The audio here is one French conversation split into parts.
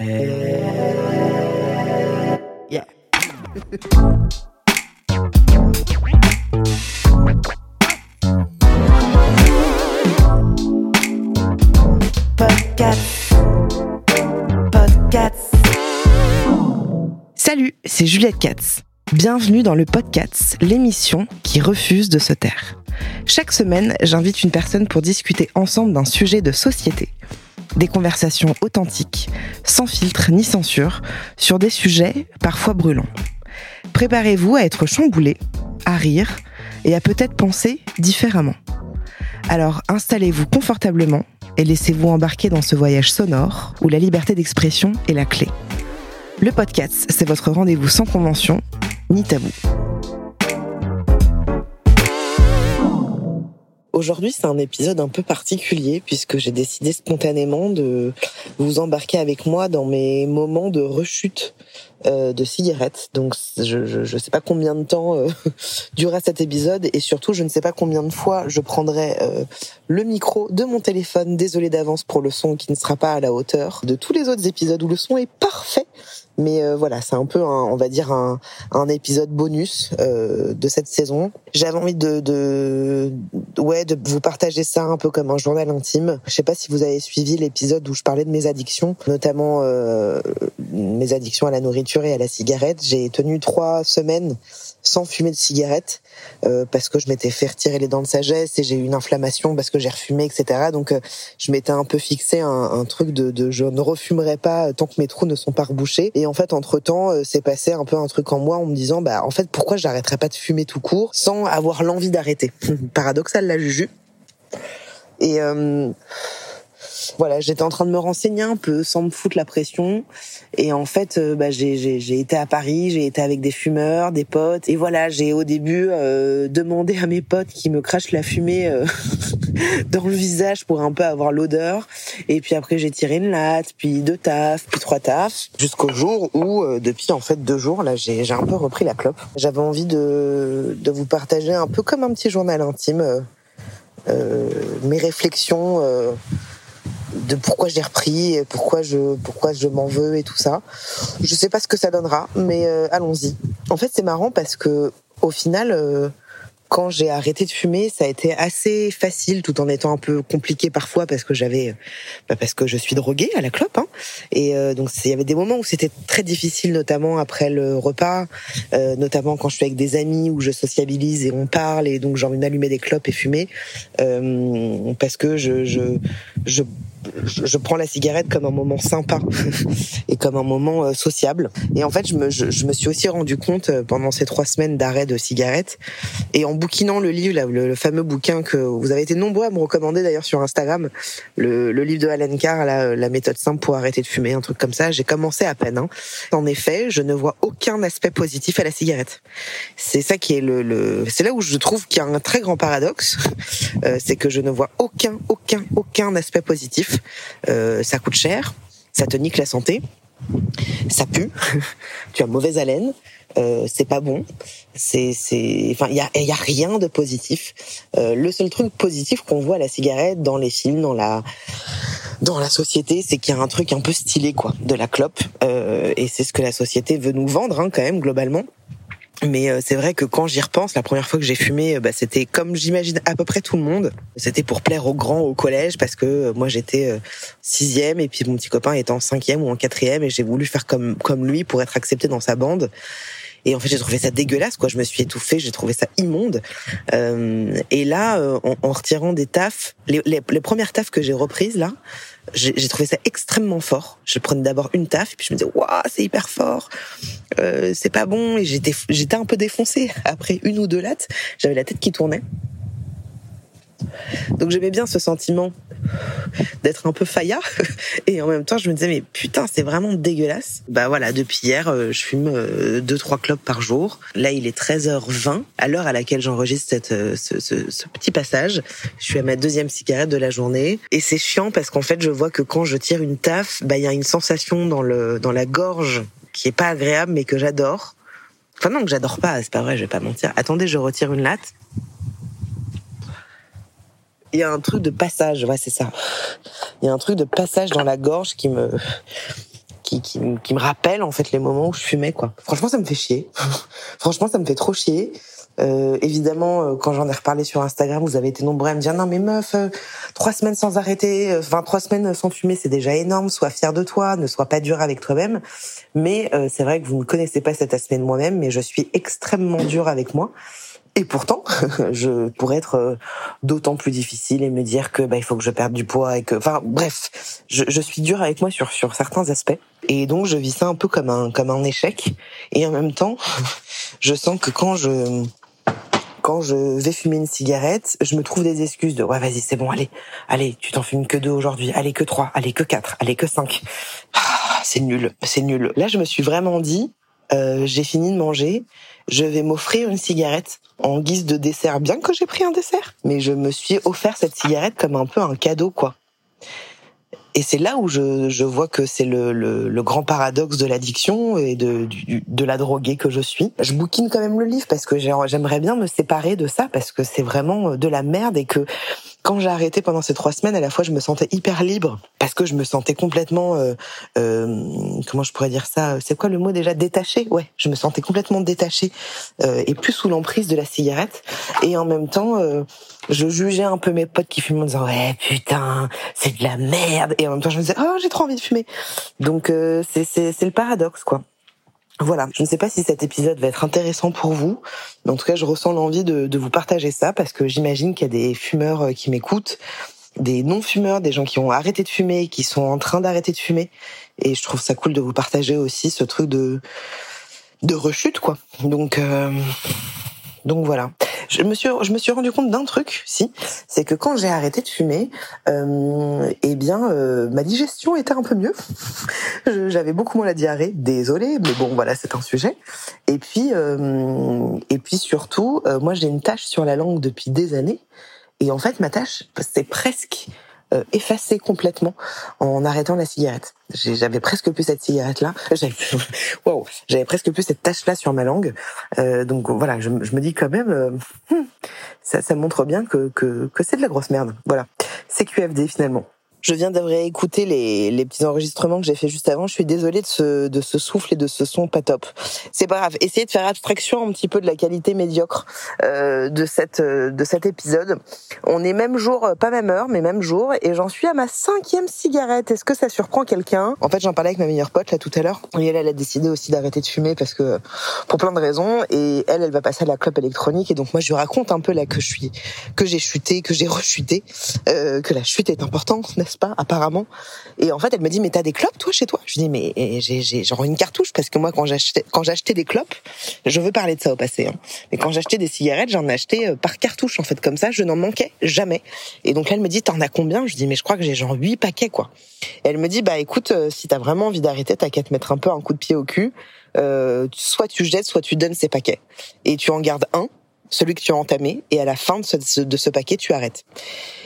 Podcast. Salut, c'est Juliette Katz. Bienvenue dans le Podcast, l'émission qui refuse de se taire. Chaque semaine, j'invite une personne pour discuter ensemble d'un sujet de société. Des conversations authentiques, sans filtre ni censure, sur des sujets parfois brûlants. Préparez-vous à être chamboulé, à rire et à peut-être penser différemment. Alors installez-vous confortablement et laissez-vous embarquer dans ce voyage sonore où la liberté d'expression est la clé. Le podcast, c'est votre rendez-vous sans convention ni tabou. Aujourd'hui, c'est un épisode un peu particulier puisque j'ai décidé spontanément de vous embarquer avec moi dans mes moments de rechute euh, de cigarettes. Donc, je, je, sais pas combien de temps euh, durera cet épisode et surtout, je ne sais pas combien de fois je prendrai euh, le micro de mon téléphone. Désolé d'avance pour le son qui ne sera pas à la hauteur de tous les autres épisodes où le son est parfait. Mais euh, voilà, c'est un peu, un, on va dire, un, un épisode bonus euh, de cette saison. J'avais envie de, de, ouais, de vous partager ça un peu comme un journal intime. Je sais pas si vous avez suivi l'épisode où je parlais de mes addictions, notamment euh, mes addictions à la nourriture et à la cigarette. J'ai tenu trois semaines sans fumer de cigarette euh, parce que je m'étais fait retirer les dents de sagesse et j'ai eu une inflammation parce que j'ai refumé, etc. Donc euh, je m'étais un peu fixé un, un truc de, de, je ne refumerai pas tant que mes trous ne sont pas rebouchés. Et en fait, entre temps, euh, c'est passé un peu un truc en moi en me disant, bah en fait, pourquoi j'arrêterais pas de fumer tout court sans avoir l'envie d'arrêter? Paradoxal la juju. Et euh, voilà, j'étais en train de me renseigner un peu sans me foutre la pression. Et en fait, euh, bah, j'ai été à Paris, j'ai été avec des fumeurs, des potes. Et voilà, j'ai au début euh, demandé à mes potes qui me crachent la fumée euh, dans le visage pour un peu avoir l'odeur. Et puis après, j'ai tiré une latte, puis deux tafs, puis trois tafs, jusqu'au jour où, depuis en fait deux jours, là, j'ai un peu repris la clope. J'avais envie de, de vous partager un peu comme un petit journal intime mes réflexions de pourquoi j'ai repris, pourquoi je pourquoi je m'en veux et tout ça. Je sais pas ce que ça donnera, mais euh, allons-y. En fait, c'est marrant parce que au final, euh, quand j'ai arrêté de fumer, ça a été assez facile, tout en étant un peu compliqué parfois parce que j'avais, bah parce que je suis droguée à la clope. Hein. Et euh, donc il y avait des moments où c'était très difficile, notamment après le repas, euh, notamment quand je suis avec des amis où je sociabilise et on parle et donc j'ai envie d'allumer des clopes et fumer euh, parce que je, je, je je, prends la cigarette comme un moment sympa et comme un moment euh, sociable. Et en fait, je me, je, me suis aussi rendu compte euh, pendant ces trois semaines d'arrêt de cigarette et en bouquinant le livre, le, fameux bouquin que vous avez été nombreux à me recommander d'ailleurs sur Instagram, le, le livre de Alan Carr, la, la, méthode simple pour arrêter de fumer, un truc comme ça. J'ai commencé à peine. Hein. En effet, je ne vois aucun aspect positif à la cigarette. C'est ça qui est le, le c'est là où je trouve qu'il y a un très grand paradoxe, euh, c'est que je ne vois aucun, aucun, aucun aspect positif euh, ça coûte cher, ça te nique la santé, ça pue, tu as mauvaise haleine, euh, c'est pas bon, c'est c'est enfin il y a y a rien de positif. Euh, le seul truc positif qu'on voit à la cigarette dans les films, dans la dans la société, c'est qu'il y a un truc un peu stylé quoi, de la clope et c'est ce que la société veut nous vendre hein, quand même globalement. Mais euh, c'est vrai que quand j'y repense, la première fois que j'ai fumé, euh, bah, c'était comme j'imagine à peu près tout le monde. C'était pour plaire aux grands au collège parce que euh, moi j'étais sixième et puis mon petit copain était en cinquième ou en quatrième et j'ai voulu faire comme comme lui pour être accepté dans sa bande. Et en fait, j'ai trouvé ça dégueulasse, quoi. Je me suis étouffée, j'ai trouvé ça immonde. Euh, et là, en, en, retirant des tafs, les, premières tafs que j'ai reprises là, j'ai trouvé ça extrêmement fort. Je prenais d'abord une taf, et puis je me disais, waouh, c'est hyper fort, euh, c'est pas bon, et j'étais, j'étais un peu défoncée après une ou deux lattes. J'avais la tête qui tournait. Donc j'aimais bien ce sentiment d'être un peu failla et en même temps je me disais mais putain c'est vraiment dégueulasse. Bah voilà depuis hier euh, je fume euh, deux trois clopes par jour. Là il est 13h20 à l'heure à laquelle j'enregistre cette euh, ce, petit passage. Je suis à ma deuxième cigarette de la journée et c'est chiant parce qu'en fait je vois que quand je tire une taf bah il y a une sensation dans le dans la gorge qui est pas agréable mais que j'adore. Enfin non que j'adore pas c'est pas vrai je vais pas mentir. Attendez je retire une latte il y a un truc de passage, ouais, c'est ça. Il y a un truc de passage dans la gorge qui me qui, qui, qui, me rappelle en fait les moments où je fumais quoi. Franchement, ça me fait chier. Franchement, ça me fait trop chier. Euh, évidemment, euh, quand j'en ai reparlé sur Instagram, vous avez été nombreux à me dire non mais meuf, euh, trois semaines sans arrêter, euh, enfin trois semaines sans fumer, c'est déjà énorme. Sois fier de toi, ne sois pas dur avec toi-même. Mais euh, c'est vrai que vous ne connaissez pas cet aspect de moi-même, mais je suis extrêmement dur avec moi. Et pourtant, je pourrais être euh, d'autant plus difficile et me dire que bah, il faut que je perde du poids et que, enfin, bref, je, je suis dure avec moi sur sur certains aspects. Et donc, je vis ça un peu comme un comme un échec. Et en même temps, je sens que quand je quand je vais fumer une cigarette, je me trouve des excuses de ouais vas-y c'est bon allez allez tu t'en fumes que deux aujourd'hui allez que trois allez que quatre allez que cinq ah, c'est nul c'est nul là je me suis vraiment dit euh, j'ai fini de manger je vais m'offrir une cigarette en guise de dessert, bien que j'ai pris un dessert. Mais je me suis offert cette cigarette comme un peu un cadeau, quoi. Et c'est là où je, je vois que c'est le, le, le, grand paradoxe de l'addiction et de, du, de la droguée que je suis. Je bouquine quand même le livre parce que j'aimerais bien me séparer de ça parce que c'est vraiment de la merde et que quand j'ai arrêté pendant ces trois semaines, à la fois je me sentais hyper libre parce que je me sentais complètement, euh, euh, comment je pourrais dire ça C'est quoi le mot déjà Détaché. Ouais, je me sentais complètement détachée euh, et plus sous l'emprise de la cigarette. Et en même temps, euh, je jugeais un peu mes potes qui fument en disant ouais putain c'est de la merde. Et en même temps je me disais oh j'ai trop envie de fumer. Donc euh, c'est c'est c'est le paradoxe quoi. Voilà, je ne sais pas si cet épisode va être intéressant pour vous, mais en tout cas, je ressens l'envie de, de, vous partager ça parce que j'imagine qu'il y a des fumeurs euh, qui m'écoutent, des non-fumeurs, des gens qui ont arrêté de fumer, qui sont en train d'arrêter de fumer, et je trouve ça cool de vous partager aussi ce truc de de rechute, quoi. Donc euh, donc voilà. Je me suis je me suis rendu compte d'un truc si c'est que quand j'ai arrêté de fumer euh, eh bien euh, ma digestion était un peu mieux. J'avais beaucoup moins la diarrhée désolé mais bon voilà c'est un sujet. Et puis euh, et puis surtout euh, moi j'ai une tache sur la langue depuis des années. Et en fait ma tache c'est presque euh, complètement en arrêtant la cigarette. J'avais presque plus cette cigarette-là. J'avais, wow, presque plus cette tache-là sur ma langue. Euh, donc voilà, je, je, me dis quand même, euh, hmm, ça, ça montre bien que, que, que c'est de la grosse merde. Voilà, c'est QFD finalement. Je viens de réécouter les, les petits enregistrements que j'ai fait juste avant. Je suis désolée de ce, de ce souffle et de ce son pas top. C'est pas grave. Essayez de faire abstraction un petit peu de la qualité médiocre euh, de cette de cet épisode. On est même jour, pas même heure, mais même jour, et j'en suis à ma cinquième cigarette. Est-ce que ça surprend quelqu'un? En fait, j'en parlais avec ma meilleure pote là tout à l'heure. Et elle, elle a décidé aussi d'arrêter de fumer parce que pour plein de raisons. Et elle, elle va passer à la clope électronique. Et donc moi, je lui raconte un peu là que je suis, que j'ai chuté, que j'ai rechuté, euh, que la chute est importante, pas apparemment. Et en fait, elle me dit mais t'as des clopes toi chez toi? Je dis mais j'ai genre une cartouche parce que moi quand j'achetais des clopes, je veux parler de ça au passé. Hein, mais quand j'achetais des cigarettes, j'en achetais par cartouche en fait comme ça, je n'en manquais jamais. Et donc là, elle me dit t'en as combien? Je dis mais je crois que j'ai genre huit paquets quoi. Elle me dit bah écoute si t'as vraiment envie d'arrêter, t'as qu'à te mettre un peu un coup de pied au cul. Euh, soit tu jettes, soit tu donnes ces paquets et tu en gardes un celui que tu as entamé, et à la fin de ce, de ce paquet, tu arrêtes.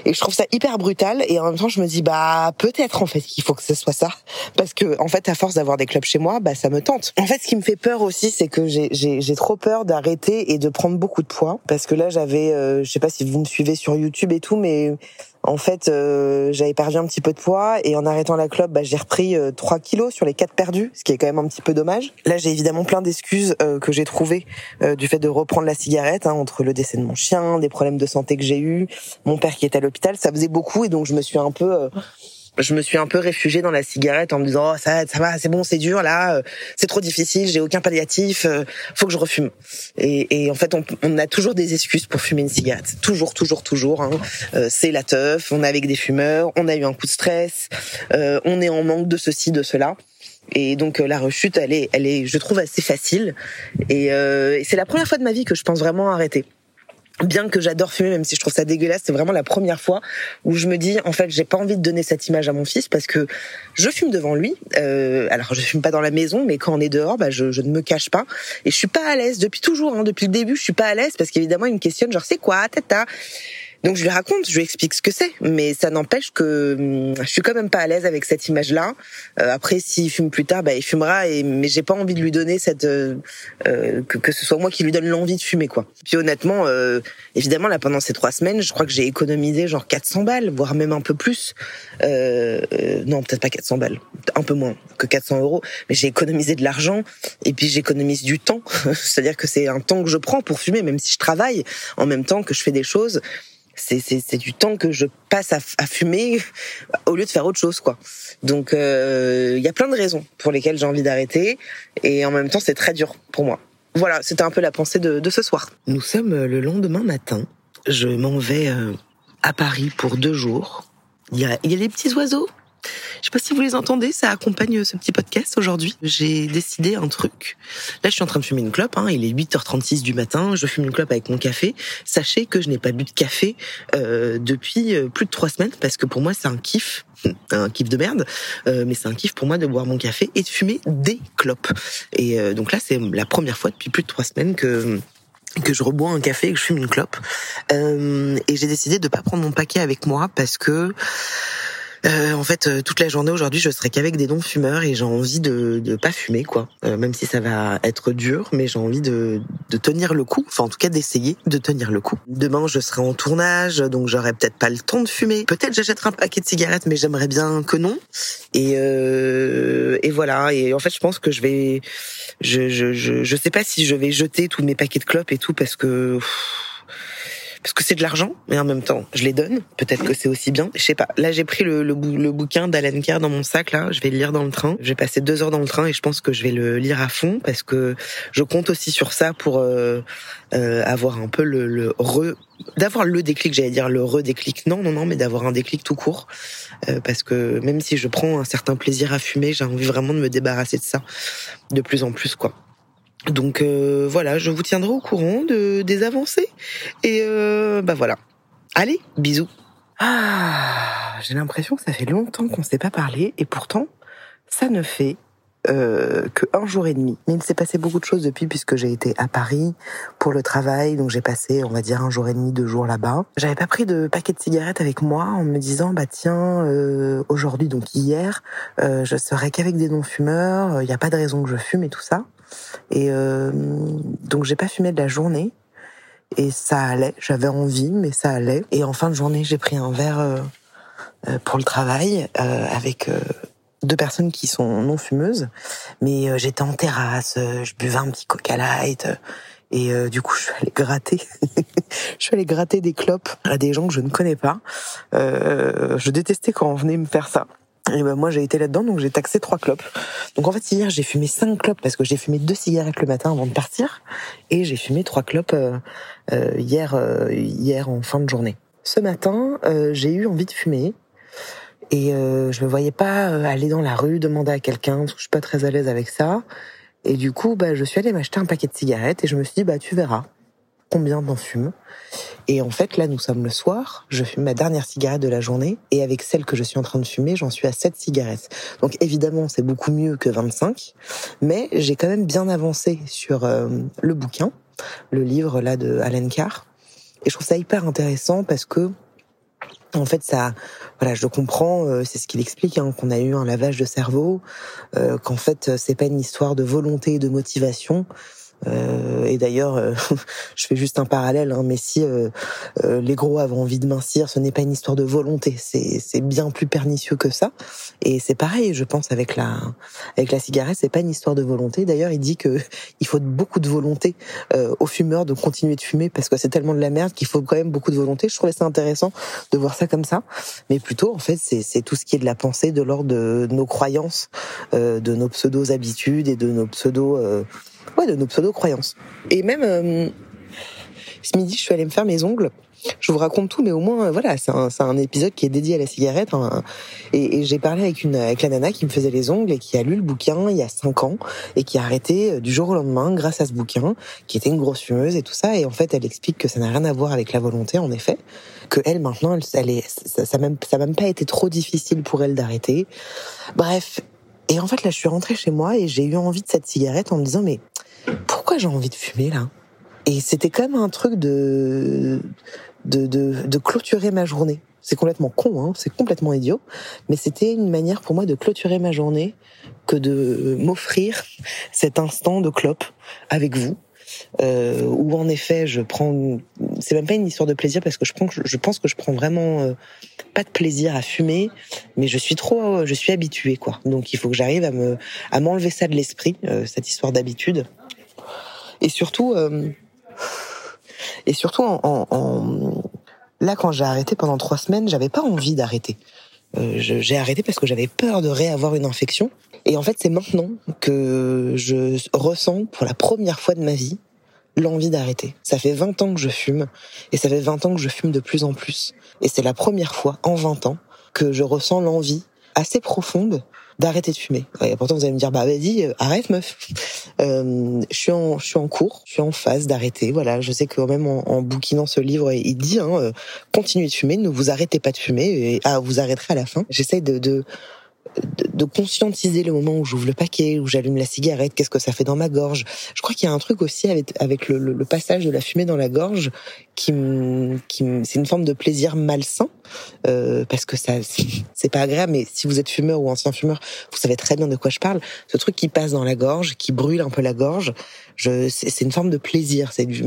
Et je trouve ça hyper brutal, et en même temps, je me dis, bah, peut-être, en fait, qu'il faut que ce soit ça. Parce que, en fait, à force d'avoir des clubs chez moi, bah, ça me tente. En fait, ce qui me fait peur aussi, c'est que j'ai trop peur d'arrêter et de prendre beaucoup de poids. Parce que là, j'avais, euh, je sais pas si vous me suivez sur YouTube et tout, mais en fait, euh, j'avais perdu un petit peu de poids et en arrêtant la clope, bah, j'ai repris euh, 3 kilos sur les 4 perdus, ce qui est quand même un petit peu dommage. Là, j'ai évidemment plein d'excuses euh, que j'ai trouvées euh, du fait de reprendre la cigarette, hein, entre le décès de mon chien, des problèmes de santé que j'ai eu, mon père qui est à l'hôpital, ça faisait beaucoup et donc je me suis un peu euh, je me suis un peu réfugiée dans la cigarette en me disant oh, ça va c'est bon c'est dur là c'est trop difficile j'ai aucun palliatif faut que je refume. Et, et en fait on, on, a toujours des excuses pour fumer une cigarette. Toujours toujours toujours hein. euh, c'est la teuf on est avec des fumeurs on a eu un coup de stress euh, on est en manque de ceci de cela. Et donc la rechute elle est elle est je trouve assez facile. Et, euh, et c'est la première fois de ma vie que je pense vraiment arrêter bien que j'adore fumer, même si je trouve ça dégueulasse, c'est vraiment la première fois où je me dis, en fait, j'ai pas envie de donner cette image à mon fils parce que je fume devant lui. Euh, alors, je fume pas dans la maison, mais quand on est dehors, bah, je, je ne me cache pas et je suis pas à l'aise depuis toujours. Hein, depuis le début, je suis pas à l'aise parce qu'évidemment, il me questionne, genre, c'est quoi, tata? Donc je lui raconte, je lui explique ce que c'est, mais ça n'empêche que hum, je suis quand même pas à l'aise avec cette image-là. Euh, après, s'il fume plus tard, bah il fumera, et mais j'ai pas envie de lui donner cette euh, euh, que, que ce soit moi qui lui donne l'envie de fumer quoi. Puis honnêtement, évidemment là pendant ces trois semaines, je crois que j'ai économisé genre 400 balles, voire même un peu plus. non, peut-être pas 400 balles, un peu moins que 400 euros, mais j'ai économisé de l'argent et puis j'économise du temps. C'est-à-dire que c'est un temps que je prends pour fumer, même si je travaille en même temps que je fais des choses c'est du temps que je passe à, fumer au lieu de faire autre chose quoi. Donc il euh, y a plein de raisons pour lesquelles j'ai envie d'arrêter et en même temps c'est très dur pour moi. Voilà, c'était un peu la pensée de, de, ce soir. Nous sommes le lendemain matin. Je m'en vais euh, à Paris pour deux jours. Il y a, y a les petits oiseaux je sais pas si vous les entendez, ça accompagne ce petit podcast aujourd'hui. J'ai décidé un truc. Là, je suis en train de fumer une clope. Hein. Il est 8h36 du matin. Je fume une clope avec mon café. Sachez que je n'ai pas bu de café euh, depuis euh, plus de trois semaines parce que pour moi, c'est un kiff un kiff de merde, euh, mais c'est un kiff pour moi de boire mon café et de fumer des clopes. Et euh, donc là, c'est la première fois depuis plus de trois semaines que que je rebois un café et que je fume une clope. Euh, et j'ai décidé de pas prendre mon paquet avec moi parce que euh, en fait, euh, toute la journée aujourd'hui, je serai qu'avec des non-fumeurs et j'ai envie de de pas fumer, quoi. Euh, même si ça va être dur, mais j'ai envie de de tenir le coup. Enfin, en tout cas, d'essayer de tenir le coup. Demain, je serai en tournage, donc j'aurai peut-être pas le temps de fumer. Peut-être j'achèterai un paquet de cigarettes, mais j'aimerais bien que non. Et et voilà. Et en fait, je pense que je vais, je je je, je sais pas si je vais jeter tous mes paquets de clopes et tout parce que parce que c'est de l'argent, mais en même temps, je les donne. Peut-être que c'est aussi bien. Je sais pas. Là, j'ai pris le, le, bouquin d'Alan Kerr dans mon sac. Là, je vais le lire dans le train. Je vais passer deux heures dans le train et je pense que je vais le lire à fond parce que je compte aussi sur ça pour euh, euh, avoir un peu le, le re d'avoir le déclic, j'allais dire le redéclic. Non, non, non, mais d'avoir un déclic tout court. Euh, parce que même si je prends un certain plaisir à fumer, j'ai envie vraiment de me débarrasser de ça de plus en plus, quoi. Donc euh, voilà, je vous tiendrai au courant de, des avancées. Et euh, bah voilà. Allez, bisous. Ah, j'ai l'impression que ça fait longtemps qu'on ne s'est pas parlé et pourtant ça ne fait euh, que un jour et demi. Mais il s'est passé beaucoup de choses depuis puisque j'ai été à Paris pour le travail, donc j'ai passé, on va dire, un jour et demi, deux jours là-bas. J'avais pas pris de paquet de cigarettes avec moi en me disant, bah tiens, euh, aujourd'hui, donc hier, euh, je serai qu'avec des non-fumeurs, il n'y a pas de raison que je fume et tout ça. Et euh, donc j'ai pas fumé de la journée et ça allait. J'avais envie, mais ça allait. Et en fin de journée, j'ai pris un verre euh, euh pour le travail euh, avec euh, deux personnes qui sont non fumeuses. Mais j'étais en terrasse, je buvais un petit Coca Light. Et du coup, je suis allée gratter. je suis allée gratter des clopes à des gens que je ne connais pas. je détestais quand on venait me faire ça. Et ben moi j'ai été là-dedans, donc j'ai taxé trois clopes. Donc en fait hier j'ai fumé cinq clopes parce que j'ai fumé deux cigarettes le matin avant de partir, et j'ai fumé trois clopes euh, euh, hier euh, hier en fin de journée. Ce matin j'ai eu envie de fumer et je me voyais pas aller dans la rue demander à quelqu'un je suis pas très à l'aise avec ça. Et du coup bah je suis allée m'acheter un paquet de cigarettes et je me suis dit bah tu verras combien d'en fume. Et en fait, là, nous sommes le soir, je fume ma dernière cigarette de la journée, et avec celle que je suis en train de fumer, j'en suis à 7 cigarettes. Donc évidemment, c'est beaucoup mieux que 25, mais j'ai quand même bien avancé sur euh, le bouquin, le livre là de Alan Carr. Et je trouve ça hyper intéressant parce que en fait, ça, voilà, je comprends, euh, c'est ce qu'il explique, hein, qu'on a eu un lavage de cerveau, euh, qu'en fait, c'est pas une histoire de volonté et de motivation, euh, et d'ailleurs, euh, je fais juste un parallèle, hein, mais si euh, les gros avaient envie de mincir, ce n'est pas une histoire de volonté, c'est bien plus pernicieux que ça. Et c'est pareil, je pense avec la avec la cigarette, c'est pas une histoire de volonté. D'ailleurs, il dit que il faut beaucoup de volonté aux fumeurs de continuer de fumer parce que c'est tellement de la merde qu'il faut quand même beaucoup de volonté. Je trouvais ça intéressant de voir ça comme ça, mais plutôt en fait c'est tout ce qui est de la pensée, de l'ordre de nos croyances, de nos pseudo habitudes et de nos pseudo ouais, de nos pseudo-croyances. Et même, euh, ce midi, je suis allée me faire mes ongles. je vous raconte tout, mais au moins, voilà, c'est un, un, épisode qui est dédié à la cigarette. Hein. et, et j'ai parlé avec une avec la nana qui me faisait les ongles et qui a lu le bouquin il y a cinq ans et qui a arrêté euh, du jour au lendemain grâce à ce bouquin, qui était une grosse fumeuse et tout ça. Et en fait, elle explique que ça n'a rien à voir avec la volonté, en effet, que elle maintenant, elle, est, ça, ça même même pas été trop difficile pour elle d'arrêter. Bref. Et en fait, là, je suis rentrée chez moi et j'ai eu envie de cette cigarette en me disant mais pourquoi j'ai envie de fumer là? Et c'était comme un truc de de, de, de clôturer ma journée. C'est complètement con, hein, c'est complètement idiot, mais c'était une manière pour moi de clôturer ma journée que de m'offrir cet instant de clope avec vous, euh, où en effet je prends. C'est même pas une histoire de plaisir parce que je prends, je pense que je prends vraiment euh, pas de plaisir à fumer, mais je suis trop, je suis habituée quoi. Donc il faut que j'arrive à me, à m'enlever ça de l'esprit, euh, cette histoire d'habitude, et surtout. Euh, et surtout, en, en, là, quand j'ai arrêté pendant trois semaines, j'avais pas envie d'arrêter. Euh, j'ai arrêté parce que j'avais peur de réavoir une infection. Et en fait, c'est maintenant que je ressens pour la première fois de ma vie l'envie d'arrêter. Ça fait 20 ans que je fume et ça fait 20 ans que je fume de plus en plus. Et c'est la première fois en 20 ans que je ressens l'envie assez profonde d'arrêter de fumer. Et pourtant, vous allez me dire, bah vas-y, euh, arrête meuf. Euh, je suis en, je suis en cours, je suis en phase d'arrêter. Voilà, je sais que même en, en bouquinant ce livre, il dit, hein, euh, continuez de fumer, ne vous arrêtez pas de fumer, et ah, vous arrêterez à la fin. J'essaie de, de de, conscientiser le moment où j'ouvre le paquet, où j'allume la cigarette, qu'est-ce que ça fait dans ma gorge. Je crois qu'il y a un truc aussi avec, avec le, le, passage de la fumée dans la gorge qui, qui c'est une forme de plaisir malsain euh, parce que ça c'est pas agréable. Mais si vous êtes fumeur ou ancien fumeur, vous savez très bien de quoi je parle. Ce truc qui passe dans la gorge, qui brûle un peu la gorge, je, c'est une forme de plaisir. C'est du,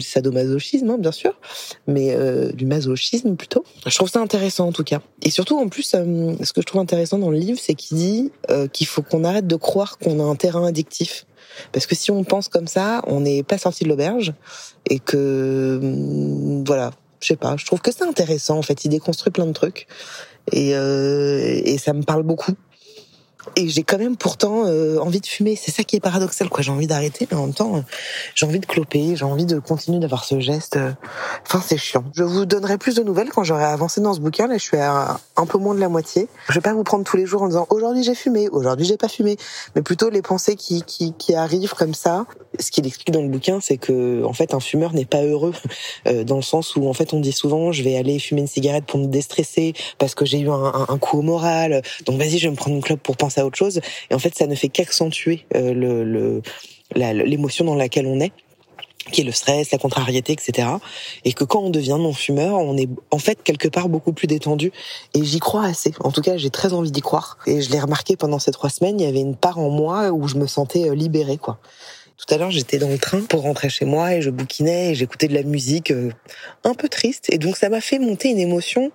sadomasochisme, hein, bien sûr, mais euh, du masochisme plutôt. Je trouve ça intéressant en tout cas. Et surtout en plus, euh, ce que je trouve intéressant dans le livre, c'est qu'il dit euh, qu'il faut qu'on arrête de croire qu'on a un terrain addictif. Parce que si on pense comme ça, on n'est pas sorti de l'auberge et que hum, voilà, je sais pas. Je trouve que c'est intéressant en fait. Il déconstruit plein de trucs et, euh, et ça me parle beaucoup et j'ai quand même pourtant euh, envie de fumer. C'est ça qui est paradoxal, quoi. J'ai envie d'arrêter, mais en même temps, j'ai envie de cloper, j'ai envie de continuer d'avoir ce geste. Enfin, c'est chiant. Je vous donnerai plus de nouvelles quand j'aurai avancé dans ce bouquin. Là, je suis à un peu moins de la moitié. Je vais pas vous prendre tous les jours en disant aujourd'hui j'ai fumé, aujourd'hui j'ai pas fumé, mais plutôt les pensées qui, qui, arrivent comme ça. Ce qu'il explique dans le bouquin, c'est que en fait, un fumeur n'est pas heureux euh, dans le sens où en fait, on dit souvent je vais aller fumer une cigarette pour me déstresser parce que j'ai eu un, un coup au moral. Donc vas-y, je vais me prendre une clope pour penser à autre chose. Et en fait, ça ne fait qu'accentuer euh, le l'émotion dans laquelle on est qui est le stress, la contrariété, etc. Et que quand on devient non-fumeur, on est en fait quelque part beaucoup plus détendu. Et j'y crois assez. En tout cas, j'ai très envie d'y croire. Et je l'ai remarqué pendant ces trois semaines, il y avait une part en moi où je me sentais euh, libérée, quoi. Tout à l'heure, j'étais dans le train pour rentrer chez moi et je bouquinais et j'écoutais de la musique euh, un peu triste. Et donc, ça m'a fait monter une émotion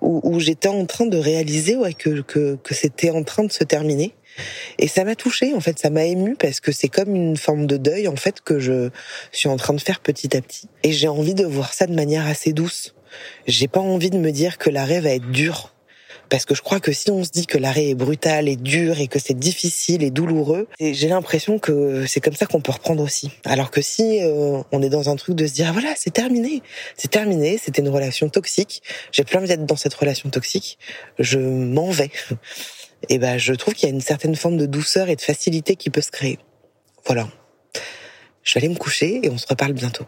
où, où j'étais en train de réaliser ouais, que, que, que c'était en train de se terminer et ça m'a touchée, en fait, ça m'a ému parce que c'est comme une forme de deuil, en fait, que je suis en train de faire petit à petit. Et j'ai envie de voir ça de manière assez douce. J'ai pas envie de me dire que l'arrêt va être dur. Parce que je crois que si on se dit que l'arrêt est brutal et dur et que c'est difficile et douloureux, j'ai l'impression que c'est comme ça qu'on peut reprendre aussi. Alors que si euh, on est dans un truc de se dire ah, voilà c'est terminé, c'est terminé, c'était une relation toxique, j'ai plein envie d'être dans cette relation toxique, je m'en vais et ben je trouve qu'il y a une certaine forme de douceur et de facilité qui peut se créer. Voilà. Je vais aller me coucher et on se reparle bientôt.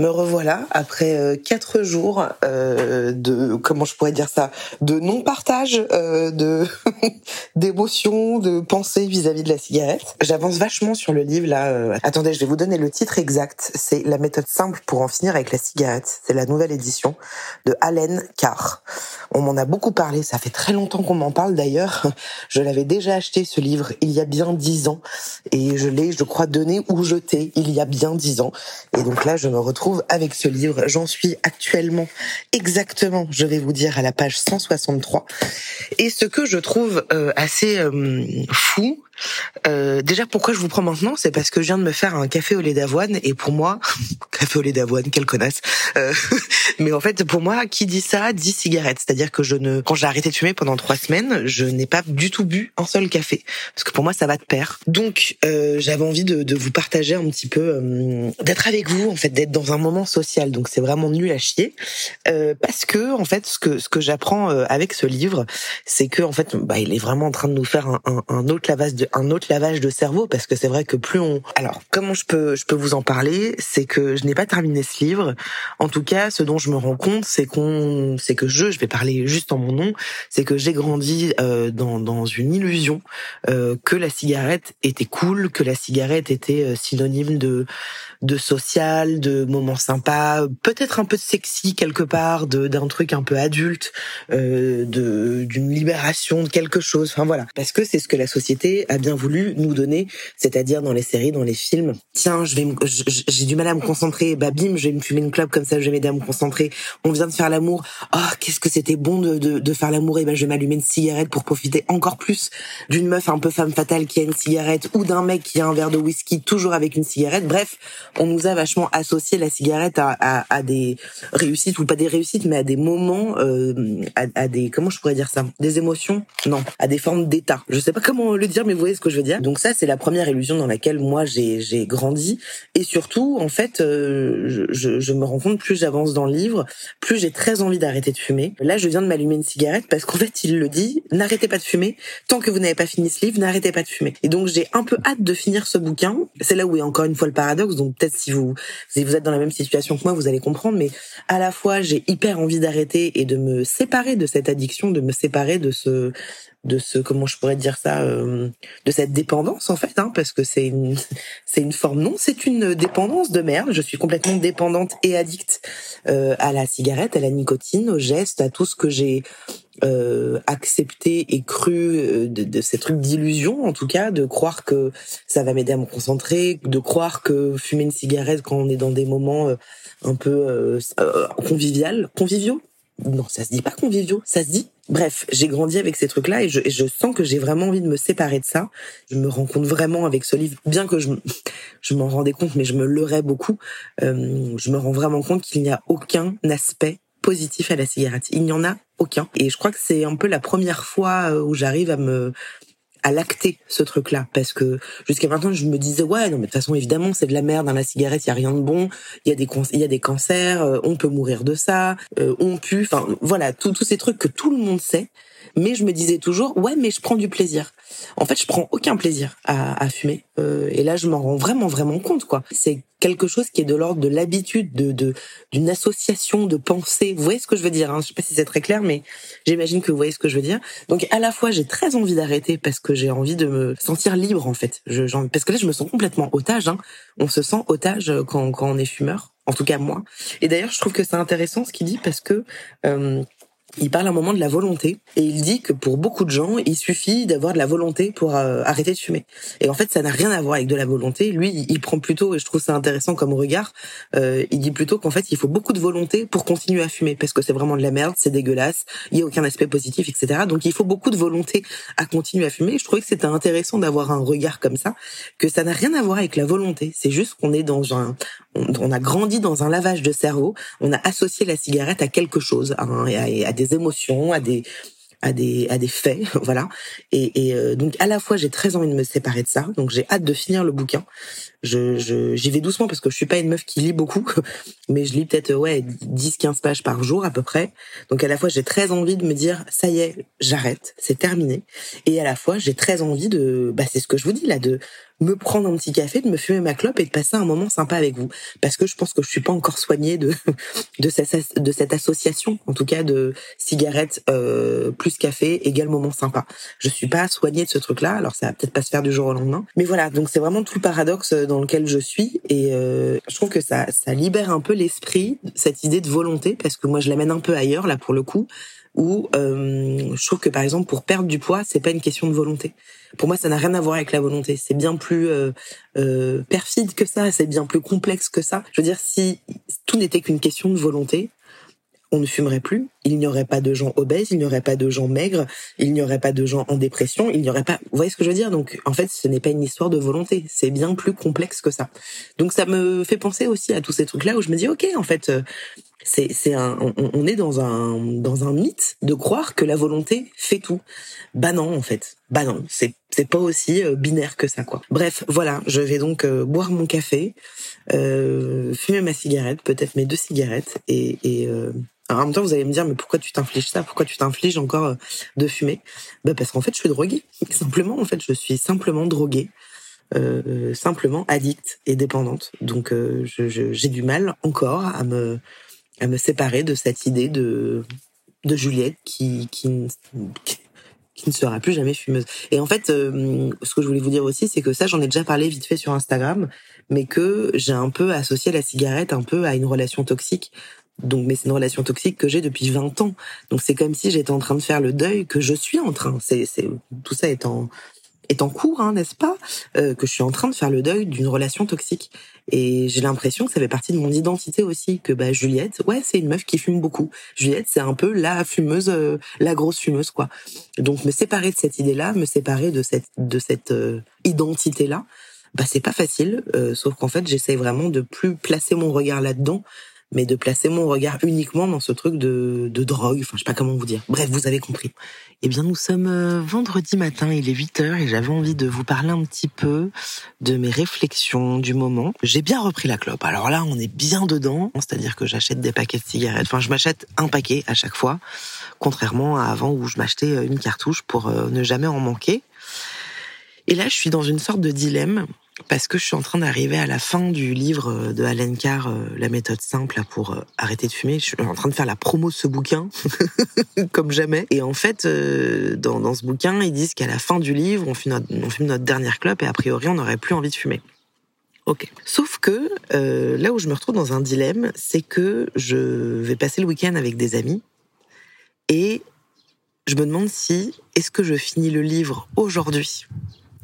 Me revoilà après euh, quatre jours euh, de comment je pourrais dire ça de non partage euh, de d'émotions de pensées vis-à-vis de la cigarette. J'avance vachement sur le livre là. Attendez, je vais vous donner le titre exact. C'est la méthode simple pour en finir avec la cigarette. C'est la nouvelle édition de Allen Carr. On m'en a beaucoup parlé. Ça fait très longtemps qu'on m'en parle d'ailleurs. Je l'avais déjà acheté ce livre il y a bien dix ans et je l'ai, je crois, donné ou jeté il y a bien dix ans. Et donc là, je me retrouve avec ce livre. J'en suis actuellement exactement, je vais vous dire, à la page 163. Et ce que je trouve euh, assez euh, fou, euh, déjà, pourquoi je vous prends maintenant? C'est parce que je viens de me faire un café au lait d'avoine et pour moi, café au lait d'avoine, quelle connasse. Euh, mais en fait, pour moi, qui dit ça dit cigarette. C'est-à-dire que je ne, quand j'ai arrêté de fumer pendant trois semaines, je n'ai pas du tout bu un seul café parce que pour moi, ça va de pair. Donc, euh, j'avais envie de, de, vous partager un petit peu, euh, d'être avec vous, en fait, d'être dans un moment social, donc c'est vraiment nul à chier. Parce que en fait, ce que ce que j'apprends avec ce livre, c'est que en fait, bah, il est vraiment en train de nous faire un, un, un, autre lavage de un autre lavage de cerveau, parce que c'est vrai que plus on. Alors, comment je peux je peux vous en parler, c'est que je n'ai pas terminé ce livre. En tout cas, ce dont je me rends compte, c'est qu'on, c'est que je, je vais parler juste en mon nom, c'est que j'ai grandi euh, dans dans une illusion euh, que la cigarette était cool, que la cigarette était euh, synonyme de de social, de moments sympas, peut-être un peu sexy quelque part, d'un truc un peu adulte, euh, d'une libération de quelque chose. Enfin voilà, parce que c'est ce que la société a bien voulu nous donner, c'est-à-dire dans les séries, dans les films. Tiens, je vais, j'ai du mal à me concentrer. Bah bim, je vais me fumer une clope comme ça, je vais m'aider à me concentrer. On vient de faire l'amour. Oh, qu'est-ce que c'était bon de, de, de faire l'amour. Et ben je vais m'allumer une cigarette pour profiter encore plus d'une meuf un peu femme fatale qui a une cigarette ou d'un mec qui a un verre de whisky toujours avec une cigarette. Bref, on nous a vachement associé la cigarette à, à, à, des réussites ou pas des réussites, mais à des moments, euh, à, à, des comment je pourrais dire ça, des émotions, non, à des formes d'état. Je sais pas comment le dire, mais vous voyez ce que je veux dire. Donc ça, c'est la première illusion dans laquelle moi j'ai grandi, et surtout, en fait, euh, je, je me rends compte plus j'avance dans le livre, plus j'ai très envie d'arrêter de fumer. Là, je viens de m'allumer une cigarette parce qu'en fait, il le dit, n'arrêtez pas de fumer tant que vous n'avez pas fini ce livre, n'arrêtez pas de fumer. Et donc j'ai un peu hâte de finir ce bouquin. C'est là où est encore une fois le paradoxe. Si vous si vous êtes dans la même situation que moi, vous allez comprendre. Mais à la fois, j'ai hyper envie d'arrêter et de me séparer de cette addiction, de me séparer de ce de ce comment je pourrais dire ça euh, de cette dépendance en fait hein, parce que c'est une c'est une forme non c'est une dépendance de merde je suis complètement dépendante et addicte euh, à la cigarette à la nicotine au geste à tout ce que j'ai euh, accepté et cru euh, de, de ces trucs d'illusion, en tout cas, de croire que ça va m'aider à me concentrer, de croire que fumer une cigarette quand on est dans des moments euh, un peu euh, convivial, conviviaux. Non, ça se dit pas conviviaux, ça se dit. Bref, j'ai grandi avec ces trucs-là et je, et je sens que j'ai vraiment envie de me séparer de ça. Je me rends compte vraiment avec ce livre, bien que je, je m'en rendais compte, mais je me leurrais beaucoup. Euh, je me rends vraiment compte qu'il n'y a aucun aspect positif à la cigarette. Il n'y en a aucun. Et je crois que c'est un peu la première fois euh, où j'arrive à me à lacter ce truc-là. Parce que jusqu'à maintenant je me disais ouais non mais de toute façon évidemment c'est de la merde dans la cigarette il y a rien de bon. Il y a des il y a des cancers euh, on peut mourir de ça. Euh, on pue enfin voilà tous tous ces trucs que tout le monde sait mais je me disais toujours ouais mais je prends du plaisir. En fait je prends aucun plaisir à, à fumer. Euh, et là je m'en rends vraiment vraiment compte quoi. C'est quelque chose qui est de l'ordre de l'habitude de d'une association de pensée vous voyez ce que je veux dire hein. Je sais pas si c'est très clair mais j'imagine que vous voyez ce que je veux dire. Donc à la fois j'ai très envie d'arrêter parce que j'ai envie de me sentir libre en fait. Je, parce que là je me sens complètement otage hein. on se sent otage quand quand on est fumeur. En tout cas moi. Et d'ailleurs, je trouve que c'est intéressant ce qu'il dit parce que euh, il parle un moment de la volonté et il dit que pour beaucoup de gens, il suffit d'avoir de la volonté pour euh, arrêter de fumer. Et en fait, ça n'a rien à voir avec de la volonté. Lui, il prend plutôt, et je trouve ça intéressant comme regard, euh, il dit plutôt qu'en fait, il faut beaucoup de volonté pour continuer à fumer parce que c'est vraiment de la merde, c'est dégueulasse, il y a aucun aspect positif, etc. Donc, il faut beaucoup de volonté à continuer à fumer. Je trouvais que c'était intéressant d'avoir un regard comme ça, que ça n'a rien à voir avec la volonté. C'est juste qu'on est dans un, on, a grandi dans un lavage de cerveau, on a associé la cigarette à quelque chose, à, des émotions, à des à des à des faits, voilà. Et, et euh, donc à la fois j'ai très envie de me séparer de ça, donc j'ai hâte de finir le bouquin. Je j'y vais doucement parce que je suis pas une meuf qui lit beaucoup, mais je lis peut-être ouais 10 15 pages par jour à peu près. Donc à la fois j'ai très envie de me dire ça y est, j'arrête, c'est terminé. Et à la fois j'ai très envie de bah c'est ce que je vous dis là de me prendre un petit café, de me fumer ma clope et de passer un moment sympa avec vous. Parce que je pense que je suis pas encore soignée de de cette, association, en tout cas de cigarettes euh, plus café égale moment sympa. Je suis pas soignée de ce truc-là, alors ça va peut-être pas se faire du jour au lendemain. Mais voilà, donc c'est vraiment tout le paradoxe dans lequel je suis et euh, je trouve que ça, ça libère un peu l'esprit, cette idée de volonté, parce que moi je l'amène un peu ailleurs là pour le coup où euh, je trouve que par exemple pour perdre du poids c'est pas une question de volonté. Pour moi ça n'a rien à voir avec la volonté. C'est bien plus euh, euh, perfide que ça c'est bien plus complexe que ça. Je veux dire si tout n'était qu'une question de volonté on ne fumerait plus, il n'y aurait pas de gens obèses, il n'y aurait pas de gens maigres, il n'y aurait pas de gens en dépression, il n'y aurait pas... Vous voyez ce que je veux dire? Donc en fait, ce n'est pas une histoire de volonté, c'est bien plus complexe que ça. Donc ça me fait penser aussi à tous ces trucs-là où je me dis, ok, en fait, c'est c'est un on, est dans un dans un mythe de croire que la volonté fait tout. Bah non en fait. Bah non, c'est c'est pas aussi binaire que ça quoi. Bref, voilà, je vais donc boire mon café, fumer ma cigarette, peut-être mes deux cigarettes et, et en même temps, vous allez me dire, mais pourquoi tu t'infliges ça? Pourquoi tu t'infliges encore euh, de fumer bah Parce qu'en fait, je suis droguée. Simplement, en fait, je suis simplement droguée. Euh, simplement addict et dépendante. Donc, euh, j'ai du mal encore à me, à me séparer de cette idée de, de Juliette qui, qui, qui ne sera plus jamais fumeuse. Et en fait, euh, ce que je voulais vous dire aussi, c'est que ça, j'en ai déjà parlé vite fait sur Instagram, mais que j'ai un peu associé la cigarette un peu à une relation toxique donc, mais c'est une relation toxique que j'ai depuis 20 ans. Donc, c'est comme si j'étais en train de faire le deuil que je suis en train. C'est, c'est tout ça est en est en cours, hein, n'est-ce pas euh, Que je suis en train de faire le deuil d'une relation toxique. Et j'ai l'impression que ça fait partie de mon identité aussi. Que bah Juliette, ouais, c'est une meuf qui fume beaucoup. Juliette, c'est un peu la fumeuse, euh, la grosse fumeuse, quoi. Donc, me séparer de cette idée-là, me séparer de cette de cette euh, identité-là, bah c'est pas facile. sauf qu'en fait, j'essaie vraiment de plus placer mon regard là-dedans mais de placer mon regard uniquement dans ce truc de, de drogue, enfin je sais pas comment vous dire. Bref, vous avez compris. Eh bien, nous sommes euh, vendredi matin, il est 8 heures et j'avais envie de vous parler un petit peu de mes réflexions du moment. J'ai bien repris la clope. Alors là, on est bien dedans, c'est-à-dire que j'achète des paquets de cigarettes. Enfin, je m'achète un paquet à chaque fois, contrairement à avant où je m'achetais euh, une cartouche pour euh, ne jamais en manquer. Et là, je suis dans une sorte de dilemme parce que je suis en train d'arriver à la fin du livre euh, de Alan Carr, euh, La méthode simple pour euh, arrêter de fumer. Je suis en train de faire la promo de ce bouquin, comme jamais. Et en fait, dans, dans ce bouquin, ils disent qu'à la fin du livre, on fume, notre, dernière clope et a priori, on n'aurait plus envie de fumer. Ok. Sauf que là où je me retrouve dans un dilemme, c'est que je vais passer le week-end avec des amis et je me demande si est-ce que je finis le livre aujourd'hui?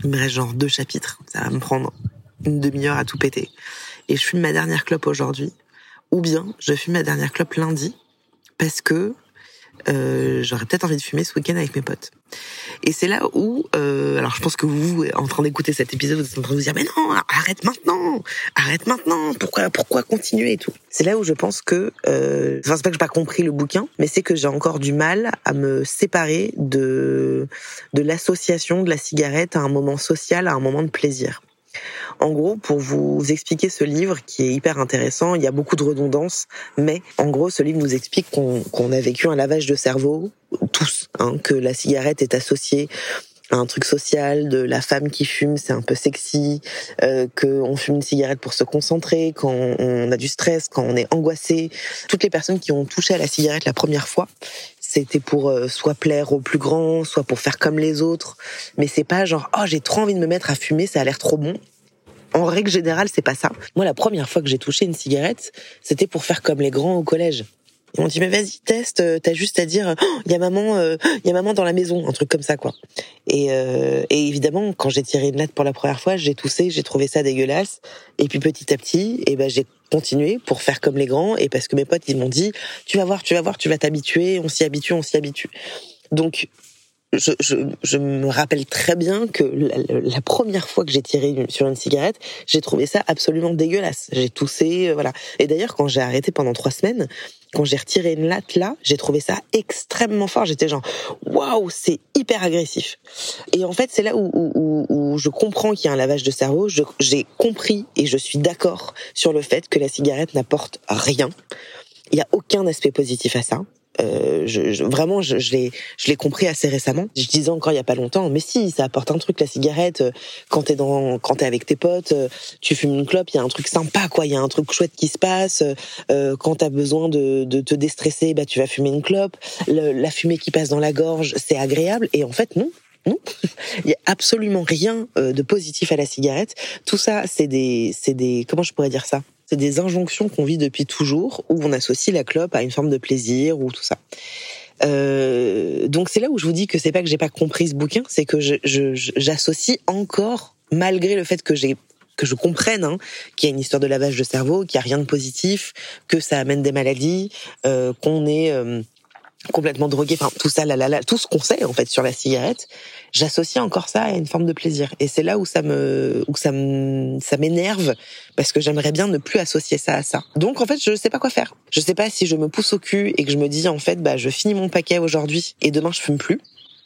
Il me reste genre deux chapitres. Ça va me prendre une demi-heure à tout péter. Et je fume ma dernière clope aujourd'hui. Ou bien je fume ma dernière clope lundi parce que euh, j'aurais peut-être envie de fumer ce week-end avec mes potes. Et c'est là où, euh, alors je pense que vous, en train d'écouter cet épisode, vous êtes en train de vous dire mais non, arrête maintenant, arrête maintenant, pourquoi, pourquoi continuer et tout. C'est là où je pense que, euh, enfin c'est pas que j'ai pas compris le bouquin, mais c'est que j'ai encore du mal à me séparer de de l'association de la cigarette à un moment social, à un moment de plaisir. En gros, pour vous expliquer ce livre qui est hyper intéressant, il y a beaucoup de redondances, mais en gros, ce livre nous explique qu'on a vécu un lavage de cerveau, tous, hein, que la cigarette est associée à un truc social de la femme qui fume, c'est un peu sexy, euh, qu'on fume une cigarette pour se concentrer, quand on a du stress, quand on est angoissé. Toutes les personnes qui ont touché à la cigarette la première fois, c'était pour euh, soit plaire aux plus grands, soit pour faire comme les autres. Mais c'est pas genre oh j'ai trop envie de me mettre à fumer, ça a l'air trop bon. En règle générale, c'est pas ça. Moi, la première fois que j'ai touché une cigarette, c'était pour faire comme les grands au collège. Ils m'ont dit mais vas-y teste, euh, t'as juste à dire il oh, y a maman, il euh, y a maman dans la maison, un truc comme ça quoi. Et, euh, et évidemment quand j'ai tiré une latte pour la première fois, j'ai toussé, j'ai trouvé ça dégueulasse. Et puis petit à petit, et eh ben j'ai continué pour faire comme les grands et parce que mes potes ils m'ont dit tu vas voir, tu vas voir, tu vas t'habituer, on s'y habitue, on s'y habitue. Donc je, je, je, me rappelle très bien que la, première fois que j'ai tiré sur une cigarette, j'ai trouvé ça absolument dégueulasse. J'ai toussé, euh, voilà. Et d'ailleurs, quand j'ai arrêté pendant trois semaines, quand j'ai retiré une latte là, j'ai trouvé ça extrêmement fort. J'étais genre, waouh, c'est hyper agressif. Et en fait, c'est là où, où, où, je comprends qu'il y a un lavage de cerveau. J'ai compris et je suis d'accord sur le fait que la cigarette n'apporte rien. Il n'y a aucun aspect positif à ça. Euh, je, vraiment, je, je l'ai, je compris assez récemment. Je disais encore il y a pas longtemps, mais si, ça apporte un truc la cigarette. Euh, quand t'es dans, quand t'es avec tes potes, euh, tu fumes une clope, il y a un truc sympa, quoi. Il y a un truc chouette qui se passe. Euh, quand t'as besoin de, de te déstresser, bah tu vas fumer une clope. la fumée qui passe dans la gorge, c'est agréable. Et en fait, non. Non, il y a absolument rien de positif à la cigarette. Tout ça, c'est des, c'est des, comment je pourrais dire ça? C'est des injonctions qu'on vit depuis toujours, où on associe la clope à une forme de plaisir ou tout ça. Euh, donc c'est là où je vous dis que c'est pas que j'ai pas compris ce bouquin, c'est que j'associe encore, malgré le fait que j'ai que je comprenne hein, qu'il y a une histoire de lavage de cerveau, qu'il y a rien de positif, que ça amène des maladies, euh, qu'on est euh, complètement drogué, enfin tout ça, là, tout ce qu'on sait en fait sur la cigarette, j'associe encore ça à une forme de plaisir. Et c'est là où ça me, où ça me, ça m'énerve parce que j'aimerais bien ne plus associer ça à ça. Donc en fait, je sais pas quoi faire. Je sais pas si je me pousse au cul et que je me dis en fait, bah je finis mon paquet aujourd'hui et demain je fume plus,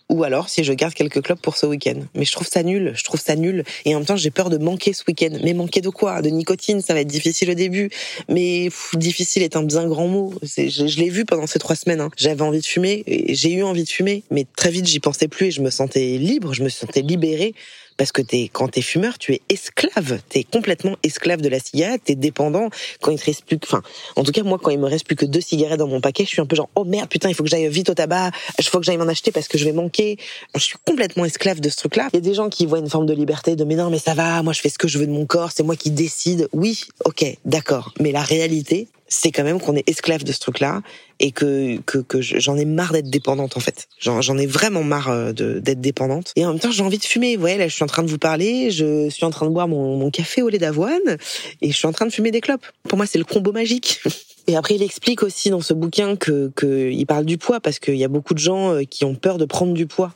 ou alors si je garde quelques clopes pour ce week-end. Mais je trouve ça nul, je trouve ça nul. Et en même temps, j'ai peur de manquer ce week-end. Mais manquer de quoi? De nicotine, ça va être difficile au début. Mais difficile est un bien grand mot. Je, je l'ai vu pendant ces trois semaines. Hein. J'avais envie de fumer, j'ai eu envie de fumer, mais très vite j'y pensais plus et je me sentais libre, je me sentais libérée parce que t'es, quand t'es fumeur, tu es esclave. T'es complètement esclave de la cigarette. T'es dépendant. Quand il te reste plus que, enfin, en tout cas, moi, quand il me reste plus que deux cigarettes dans mon paquet, je suis un peu genre, oh merde, putain, il faut que j'aille vite au tabac. Il faut que j'aille m'en acheter parce que je vais manquer. Je suis complètement esclave de ce truc-là. Il y a des gens qui voient une forme de liberté, de mais non, mais ça va, moi, je fais ce que je veux de mon corps, c'est moi qui décide. Oui, ok, d'accord. Mais la réalité, c'est quand même qu'on est esclave de ce truc-là et que que, j'en ai marre d'être dépendante en fait. J'en ai vraiment marre euh, d'être dépendante. Et en même temps, j'ai envie de fumer. Vous voyez, là, je suis en train de vous parler, je suis en train de boire mon, mon café au lait d'avoine et je suis en train de fumer des clopes. Pour moi, c'est le combo magique. Et après, il explique aussi dans ce bouquin que, que parle du poids parce qu'il y a beaucoup de gens euh, qui ont peur de prendre du poids.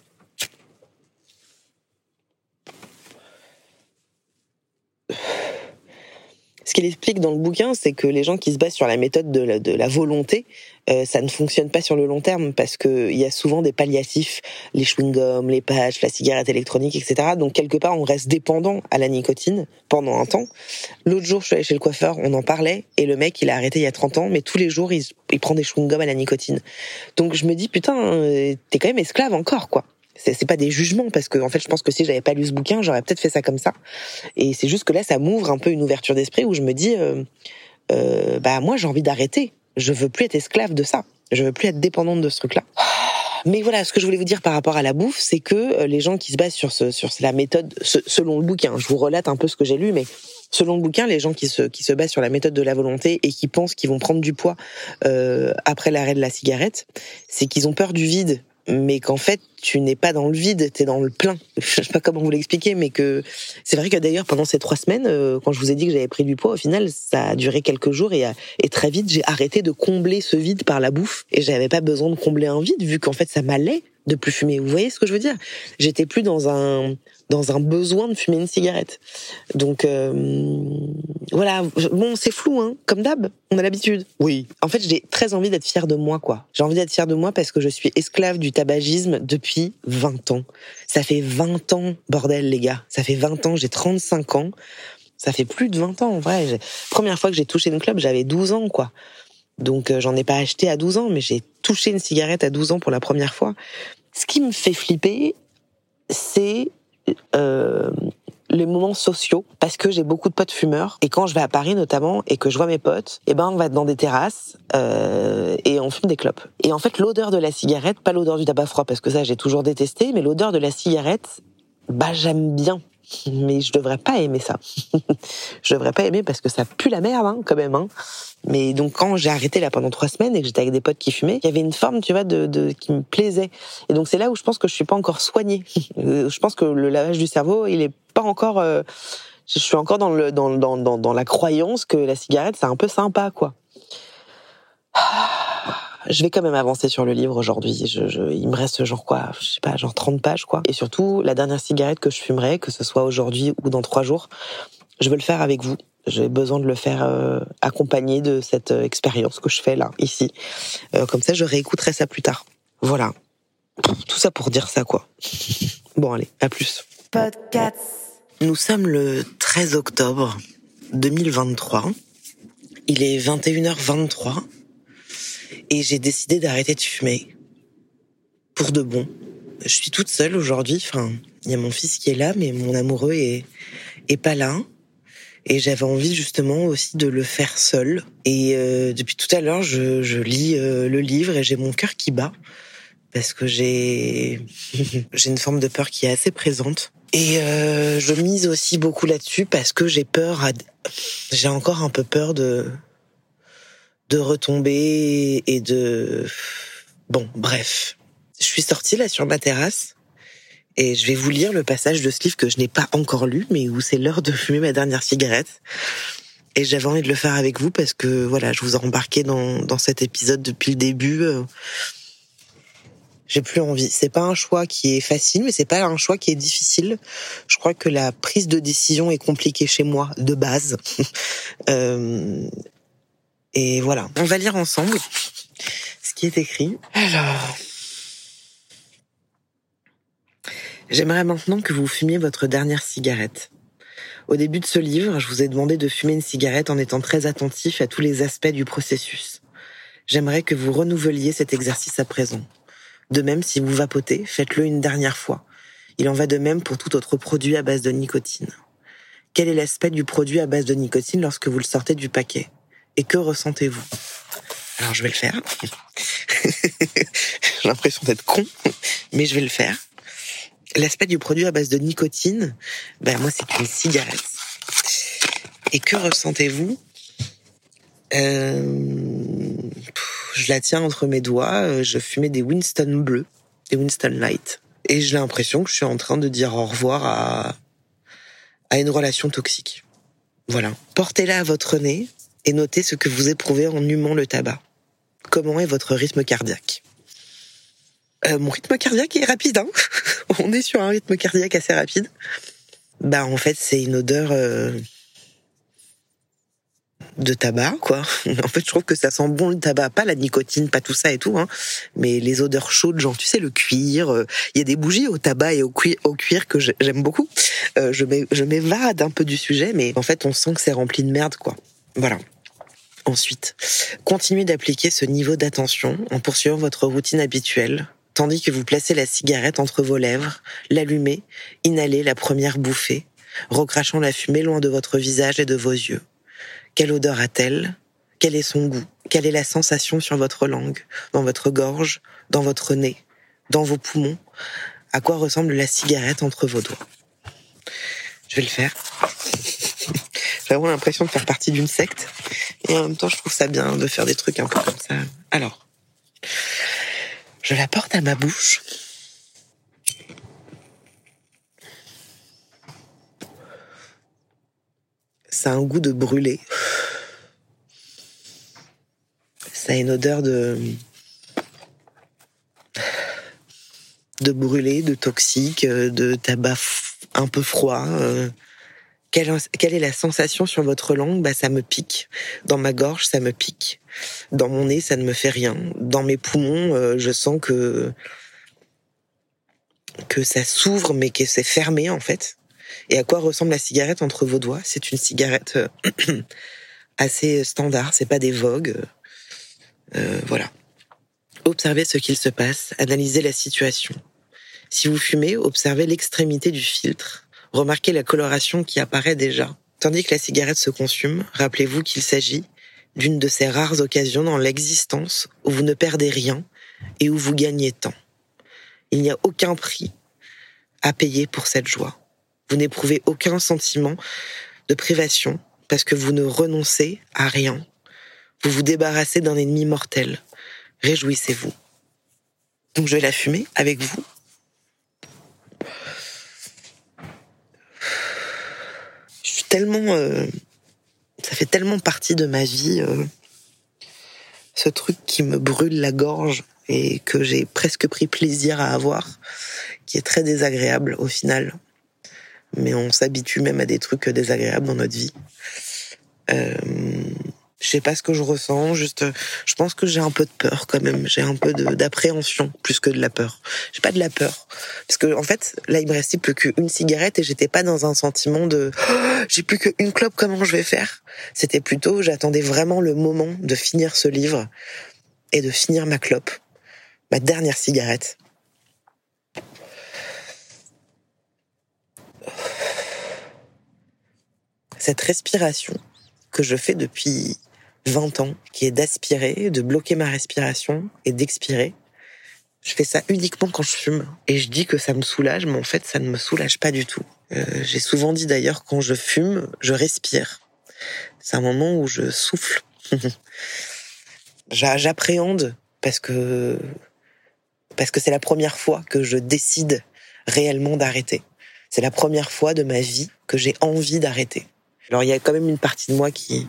Ce qu'il explique dans le bouquin, c'est que les gens qui se basent sur la méthode de la, de la volonté, euh, ça ne fonctionne pas sur le long terme parce que il y a souvent des palliatifs, les chewing-gums, les patchs, la cigarette électronique, etc. Donc quelque part, on reste dépendant à la nicotine pendant un temps. L'autre jour, je suis allée chez le coiffeur, on en parlait, et le mec, il a arrêté il y a 30 ans, mais tous les jours, il, il prend des chewing-gums à la nicotine. Donc je me dis, putain, euh, t'es quand même esclave encore, quoi c'est pas des jugements parce que en fait je pense que si j'avais pas lu ce bouquin j'aurais peut-être fait ça comme ça. Et c'est juste que là ça m'ouvre un peu une ouverture d'esprit où je me dis euh, euh, bah moi j'ai envie d'arrêter. Je veux plus être esclave de ça. Je veux plus être dépendante de ce truc là mais voilà, ce que je voulais vous dire par rapport à la bouffe, c'est que euh, les gens qui se basent sur sur la méthode, selon le bouquin, je vous relate un peu ce que j'ai lu, mais selon le bouquin, les gens qui se, qui se basent sur la méthode de la volonté et qui pensent qu'ils vont prendre du poids après l'arrêt de la cigarette, c'est qu'ils ont peur du vide mais qu'en fait tu n'es pas dans le vide, tu es dans le plein. Je sais pas comment vous l'expliquer, mais que c'est vrai que d'ailleurs pendant ces trois semaines, euh, quand je vous ai dit que j'avais pris du poids, au final ça a duré quelques jours et, et très vite j'ai arrêté de combler ce vide par la bouffe et j'avais pas besoin de combler un vide vu qu'en fait ça m'allait de plus fumer. Vous voyez ce que je veux dire? J'étais plus dans un dans un besoin de fumer une cigarette. Donc euh, voilà, bon c'est flou hein, comme d'hab, on a l'habitude. Oui. En fait, j'ai très envie d'être fière de moi quoi. J'ai envie d'être fière de moi parce que je suis esclave du tabagisme depuis 20 ans. Ça fait 20 ans, bordel les gars. Ça fait 20 ans, j'ai 35 ans. Ça fait plus de 20 ans en vrai. Première fois que j'ai touché une club, j'avais 12 ans quoi. Donc euh, j'en ai pas acheté à 12 ans, mais j'ai touché une cigarette à 12 ans pour la première fois. Ce qui me fait flipper, c'est euh, les moments sociaux parce que j'ai beaucoup de potes fumeurs et quand je vais à Paris notamment et que je vois mes potes et eh ben on va dans des terrasses euh, et on fume des clopes. Et en fait l'odeur de la cigarette pas l'odeur du tabac froid parce que ça j'ai toujours détesté mais l'odeur de la cigarette bah j'aime bien mais je devrais pas aimer ça. je devrais pas aimer parce que ça pue la merde hein, quand même. Hein. Mais donc quand j'ai arrêté là pendant trois semaines et que j'étais avec des potes qui fumaient, il y avait une forme, tu vois, de, qui me plaisait. Et donc c'est là où je pense que je suis pas encore soignée. Euh, je pense que le lavage du cerveau, il est pas encore. Euh, je suis encore dans le dans, dans, dans, dans la croyance que la cigarette c'est un peu sympa quoi. je vais quand même avancer sur le livre aujourd'hui. Je, je, il me reste genre quoi, je sais pas, genre 30 pages quoi. Et surtout, la dernière cigarette que je fumerai, que ce soit aujourd'hui ou dans trois jours, je veux le faire avec vous. J'ai besoin de le faire euh, accompagné de cette euh, expérience que je fais là, ici. Euh, comme ça, je réécouterai ça plus tard. Voilà. Tout ça pour dire ça, quoi. Bon, allez, à plus. Podcast. Nous sommes le 13 octobre 2023. Il est 21h23 et j'ai décidé d'arrêter de fumer. Pour de bon. Je suis toute seule aujourd'hui. Enfin, il y a mon fils qui est là, mais mon amoureux est, est pas là. Et j'avais envie justement aussi de le faire seul. Et euh, depuis tout à l'heure, je, je lis euh, le livre et j'ai mon cœur qui bat parce que j'ai j'ai une forme de peur qui est assez présente. Et euh, je mise aussi beaucoup là-dessus parce que j'ai peur. À... J'ai encore un peu peur de de retomber et de... Bon, bref. Je suis sortie là sur ma terrasse et je vais vous lire le passage de ce livre que je n'ai pas encore lu, mais où c'est l'heure de fumer ma dernière cigarette. Et j'avais envie de le faire avec vous parce que voilà, je vous ai embarqué dans, dans cet épisode depuis le début. J'ai plus envie. C'est pas un choix qui est facile, mais c'est pas un choix qui est difficile. Je crois que la prise de décision est compliquée chez moi de base. euh, et voilà, on va lire ensemble ce qui est écrit. Alors, J'aimerais maintenant que vous fumiez votre dernière cigarette. Au début de ce livre, je vous ai demandé de fumer une cigarette en étant très attentif à tous les aspects du processus. J'aimerais que vous renouveliez cet exercice à présent. De même, si vous vapotez, faites-le une dernière fois. Il en va de même pour tout autre produit à base de nicotine. Quel est l'aspect du produit à base de nicotine lorsque vous le sortez du paquet? Et que ressentez-vous? Alors je vais le faire. J'ai l'impression d'être con, mais je vais le faire. L'aspect du produit à base de nicotine, ben moi c'est une cigarette. Et que ressentez-vous? Euh, Je la tiens entre mes doigts, euh, je fumais des Winston bleus, des Winston Light. Et j'ai l'impression que je suis en train de dire au revoir à, à une relation toxique. Voilà. Portez-la à votre nez et notez ce que vous éprouvez en humant le tabac. Comment est votre rythme cardiaque euh, Mon rythme cardiaque est rapide. Hein On est sur un rythme cardiaque assez rapide. Bah en fait c'est une odeur euh, de tabac, quoi. En fait, je trouve que ça sent bon le tabac, pas la nicotine, pas tout ça et tout, hein, mais les odeurs chaudes, genre, tu sais, le cuir. Euh, il y a des bougies au tabac et au cuir, au cuir que j'aime beaucoup. Je m'évade un peu du sujet, mais en fait, on sent que c'est rempli de merde, quoi. Voilà. Ensuite, continuez d'appliquer ce niveau d'attention en poursuivant votre routine habituelle, tandis que vous placez la cigarette entre vos lèvres, l'allumez, inhalez la première bouffée, recrachant la fumée loin de votre visage et de vos yeux. Quelle odeur a-t-elle? Quel est son goût? Quelle est la sensation sur votre langue, dans votre gorge, dans votre nez, dans vos poumons? À quoi ressemble la cigarette entre vos doigts? Je vais le faire. J'ai vraiment l'impression de faire partie d'une secte. Et en même temps, je trouve ça bien de faire des trucs un peu comme ça. Alors, je la porte à ma bouche. Ça a un goût de brûlé. Ça a une odeur de de brûlé, de toxique, de tabac un peu froid. Quelle, est la sensation sur votre langue? Bah ça me pique. Dans ma gorge, ça me pique. Dans mon nez, ça ne me fait rien. Dans mes poumons, euh, je sens que que ça s'ouvre mais que c'est fermé en fait. Et à quoi ressemble la cigarette entre vos doigts? C'est une cigarette euh, assez standard, c'est pas des vogues. Euh, voilà. Observez ce qu'il se passe, analysez la situation. Si vous fumez, observez l'extrémité du filtre, remarquez la coloration qui apparaît déjà. Tandis que la cigarette se consume, rappelez-vous qu'il s'agit d'une de ces rares occasions dans l'existence où vous ne perdez rien et où vous gagnez tant. Il n'y a aucun prix à payer pour cette joie. Vous n'éprouvez aucun sentiment de privation parce que vous ne renoncez à rien. Vous vous débarrassez d'un ennemi mortel. Réjouissez-vous. Donc je vais la fumer avec vous. Je suis tellement... Euh, ça fait tellement partie de ma vie, euh, ce truc qui me brûle la gorge et que j'ai presque pris plaisir à avoir, qui est très désagréable au final mais on s'habitue même à des trucs désagréables dans notre vie. Euh, je sais pas ce que je ressens, juste, je pense que j'ai un peu de peur quand même. J'ai un peu d'appréhension plus que de la peur. J'ai pas de la peur parce que en fait, là, il me restait plus qu'une cigarette et j'étais pas dans un sentiment de oh, j'ai plus qu'une clope, comment je vais faire? C'était plutôt, j'attendais vraiment le moment de finir ce livre et de finir ma clope, ma dernière cigarette. cette respiration que je fais depuis 20 ans, qui est d'aspirer, de bloquer ma respiration et d'expirer. Je fais ça uniquement quand je fume. Et je dis que ça me soulage, mais en fait, ça ne me soulage pas du tout. Euh, j'ai souvent dit d'ailleurs, quand je fume, je respire. C'est un moment où je souffle. J'appréhende parce que parce que c'est la première fois que je décide réellement d'arrêter. C'est la première fois de ma vie que j'ai envie d'arrêter. Alors il y a quand même une partie de moi qui,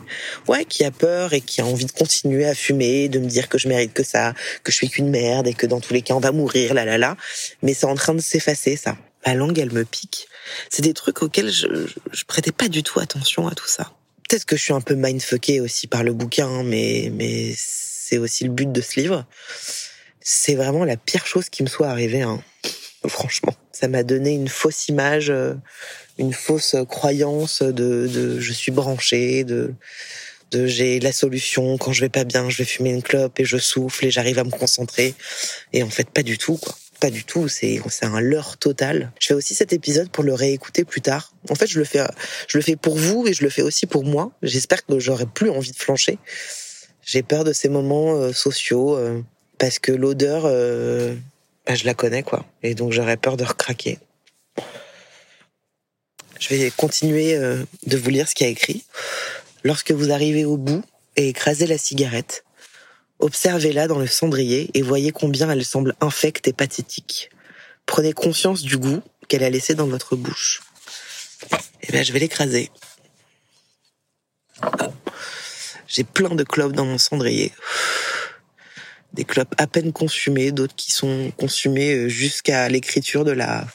ouais, qui a peur et qui a envie de continuer à fumer, de me dire que je mérite que ça, que je suis qu'une merde et que dans tous les cas on va mourir, là là là. Mais c'est en train de s'effacer ça. Ma langue, elle me pique. C'est des trucs auxquels je, je, prêtais pas du tout attention à tout ça. Peut-être que je suis un peu mindfucké aussi par le bouquin, mais mais c'est aussi le but de ce livre. C'est vraiment la pire chose qui me soit arrivée. Hein. Franchement, ça m'a donné une fausse image, euh, une fausse croyance de, je suis branchée, de j'ai la solution quand je vais pas bien, je vais fumer une clope et je souffle et j'arrive à me concentrer. Et en fait, pas du tout, quoi. Pas du tout. C'est c'est un leurre total. Je fais aussi cet épisode pour le réécouter plus tard. En fait, je le fais je le fais pour vous et je le fais aussi pour moi. J'espère que j'aurai plus envie de flancher. J'ai peur de ces moments euh, sociaux euh, parce que l'odeur, euh, bah, je la connais quoi. Et donc j'aurais peur de recraquer. Je vais continuer de vous lire ce qu'il a écrit. Lorsque vous arrivez au bout et écrasez la cigarette, observez-la dans le cendrier et voyez combien elle semble infecte et pathétique. Prenez conscience du goût qu'elle a laissé dans votre bouche. Eh bien, je vais l'écraser. J'ai plein de clopes dans mon cendrier. Des clopes à peine consumées, d'autres qui sont consumées euh, jusqu'à l'écriture de la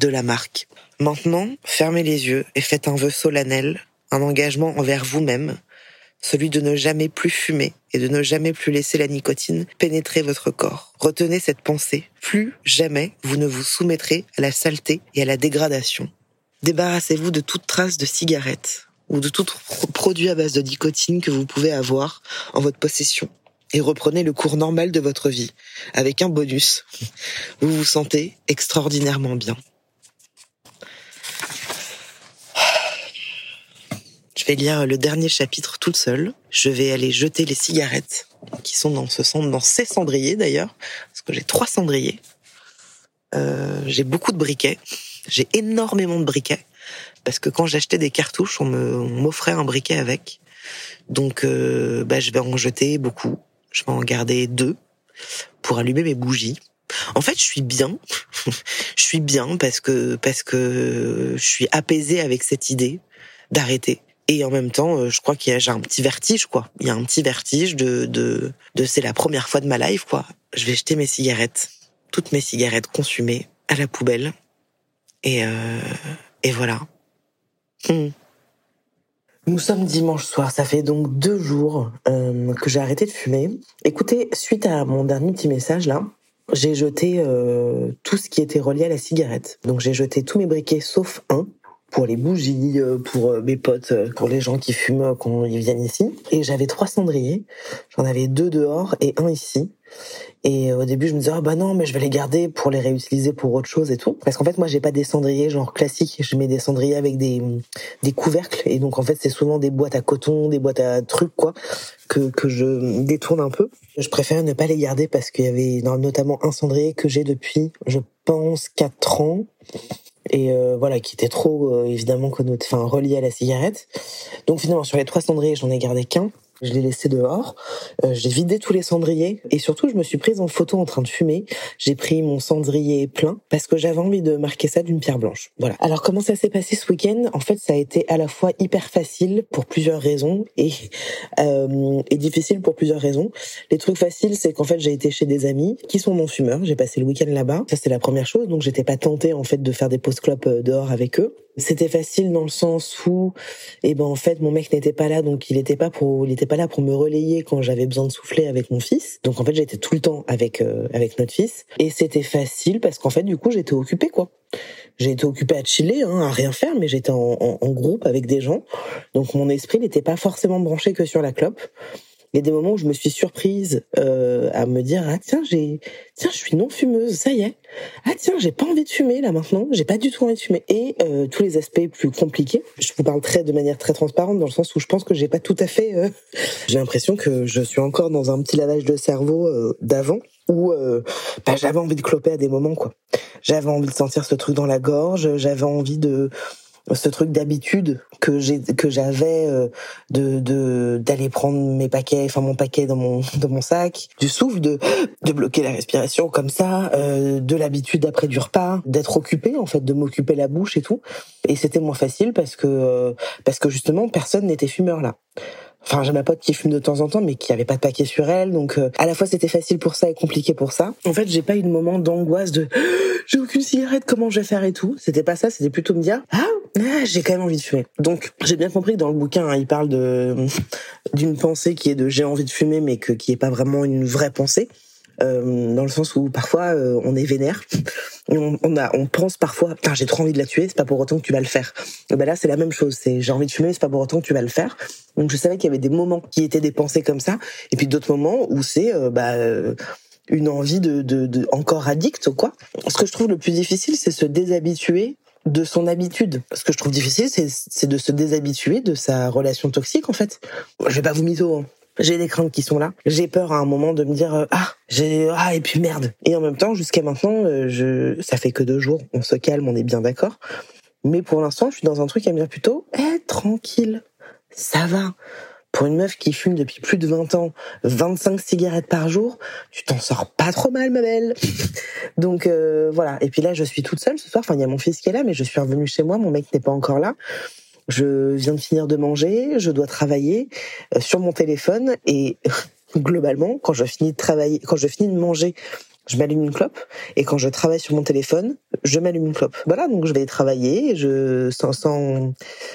de la. Maintenant, fermez les yeux et faites un vœu solennel un engagement envers vous-même, celui de ne jamais plus fumer et de ne jamais plus laisser la nicotine pénétrer votre corps. Retenez cette pensée. Plus jamais vous ne vous soumettrez à la saleté et à la dégradation. Débarrassez-vous de toute trace de cigarette ou de tout produit à base de nicotine que vous pouvez avoir en votre possession et reprenez le cours normal de votre vie avec un bonus. Vous vous sentez extraordinairement bien. Vais lire le dernier chapitre toute seule. Je vais aller jeter les cigarettes qui sont dans ce centre, dans ces cendriers d'ailleurs, parce que j'ai trois cendriers. Euh, j'ai beaucoup de briquets. J'ai énormément de briquets parce que quand j'achetais des cartouches, on m'offrait un briquet avec. Donc, euh, bah, je vais en jeter beaucoup. Je vais en garder deux pour allumer mes bougies. En fait, je suis bien. je suis bien parce que parce que je suis apaisée avec cette idée d'arrêter. Et en même temps, euh, je crois qu'il y a j'ai un petit vertige, quoi. Il y a un petit vertige de, de, de c'est la première fois de ma life, quoi. Je vais jeter mes cigarettes, toutes mes cigarettes consumées à la poubelle. Et, euh, et voilà. Hmm. Nous sommes dimanche soir, ça fait donc deux jours euh, que j'ai arrêté de fumer. Écoutez, suite à mon dernier petit message là, j'ai jeté tout ce qui était relié à la cigarette. Donc j'ai jeté tous mes briquets sauf un pour les bougies, euh, pour euh, mes potes, euh, pour les gens qui fument quand ils viennent ici. Et j'avais trois cendriers. J'en avais deux dehors et un ici. Et au début, je me disais, ah bah non, mais je vais les garder pour les réutiliser pour autre chose et tout. Parce qu'en fait, moi, j'ai pas des cendriers genre classiques. Je mets des cendriers avec des, des couvercles. Et donc, en fait, c'est souvent des boîtes à coton, des boîtes à trucs, quoi, que, que je détourne un peu. Je préfère ne pas les garder parce qu'il y avait notamment un cendrier que j'ai depuis, je pense, quatre ans et euh, voilà qui était trop euh, évidemment connoté, enfin relié à la cigarette. Donc finalement sur les trois cendriers, j'en ai gardé qu'un. Je l'ai laissé dehors. Euh, j'ai vidé tous les cendriers et surtout je me suis prise en photo en train de fumer. J'ai pris mon cendrier plein parce que j'avais envie de marquer ça d'une pierre blanche. Voilà. Alors comment ça s'est passé ce week-end? En fait, ça a été à la fois hyper facile pour plusieurs raisons et euh, et difficile pour plusieurs raisons. Les trucs faciles, c'est qu'en fait j'ai été chez des amis qui sont non fumeurs. J'ai passé le week-end là-bas. Ça c'est la première chose. Donc j'étais pas tentée en fait de faire des post clopes euh, dehors avec eux. C'était facile dans le sens où, eh ben en fait, mon mec n'était pas là, donc il était pas pour, il était pas là pour me relayer quand j'avais besoin de souffler avec mon fils. Donc en fait, j'étais tout le temps avec euh, avec notre fils, et c'était facile parce qu'en fait, du coup, j'étais occupée quoi. J'ai été occupée à chiller, hein, à rien faire, mais j'étais en, en, groupe avec des gens, donc mon esprit n'était pas forcément branché que sur la clope il y a des moments où je me suis surprise euh, à me dire ah tiens j'ai tiens je suis non fumeuse ça y est. Ah tiens j'ai pas envie de fumer là maintenant. J'ai pas du tout envie de fumer. Et euh, tous les aspects plus compliqués. Je vous parle très de manière très transparente dans le sens où je pense que j'ai pas tout à fait euh, j'ai l'impression que je suis encore dans un petit lavage de cerveau euh, d'avant où euh, bah, j'avais envie de cloper à des moments quoi. J'avais envie de sentir ce truc dans la gorge j'avais envie de ce truc d'habitude que j'ai que j'avais euh, de de d'aller prendre mes paquets enfin mon paquet dans mon dans mon sac du souffle de de bloquer la respiration comme ça euh, de l'habitude après du repas d'être occupé en fait de m'occuper la bouche et tout. Et c'était moins facile parce que euh, parce que justement personne n'était fumeur là Enfin, j'ai ma pote qui fume de temps en temps, mais qui avait pas de paquet sur elle, donc à la fois c'était facile pour ça et compliqué pour ça. En fait, j'ai pas eu de moment d'angoisse de j'ai aucune cigarette, comment je vais faire et tout. C'était pas ça, c'était plutôt me dire ah ah, j'ai quand même envie de fumer. Donc, j'ai bien compris que dans le bouquin, hein, il parle de d'une pensée qui est de j'ai envie de fumer, mais que qui est pas vraiment une vraie pensée. Euh, dans le sens où parfois euh, on est vénère, on, pense parfois, j'ai trop envie de la tuer, c'est pas pour autant que tu vas le faire. Ben là c'est la même chose, j'ai envie de fumer, c'est pas pour autant que tu vas le faire. Donc je savais qu'il y avait des moments qui étaient des pensées comme ça, et puis d'autres moments où c'est bah une envie de, de, de encore addict quoi. Ce que je trouve le plus difficile, c'est se déshabituer de son habitude. Ce que je trouve difficile, c'est de se déshabituer de sa relation toxique en fait. Je vais pas vous mytho. Hein. J'ai des craintes qui sont là. J'ai peur à un moment de me dire euh, ah j'ai ah et puis merde. Et en même temps jusqu'à maintenant euh, je ça fait que deux jours. On se calme, on est bien d'accord. Mais pour l'instant je suis dans un truc à me dire plutôt eh tranquille ça va pour une meuf qui fume depuis plus de 20 ans, 25 cigarettes par jour, tu t'en sors pas trop mal, ma belle. Donc euh, voilà. Et puis là, je suis toute seule ce soir. Enfin, il y a mon fils qui est là, mais je suis revenue chez moi. Mon mec n'est pas encore là. Je viens de finir de manger. Je dois travailler euh, sur mon téléphone et globalement, quand je finis de travailler, quand je finis de manger je m'allume une clope et quand je travaille sur mon téléphone, je m'allume une clope. Voilà, donc je vais travailler, je sans sans,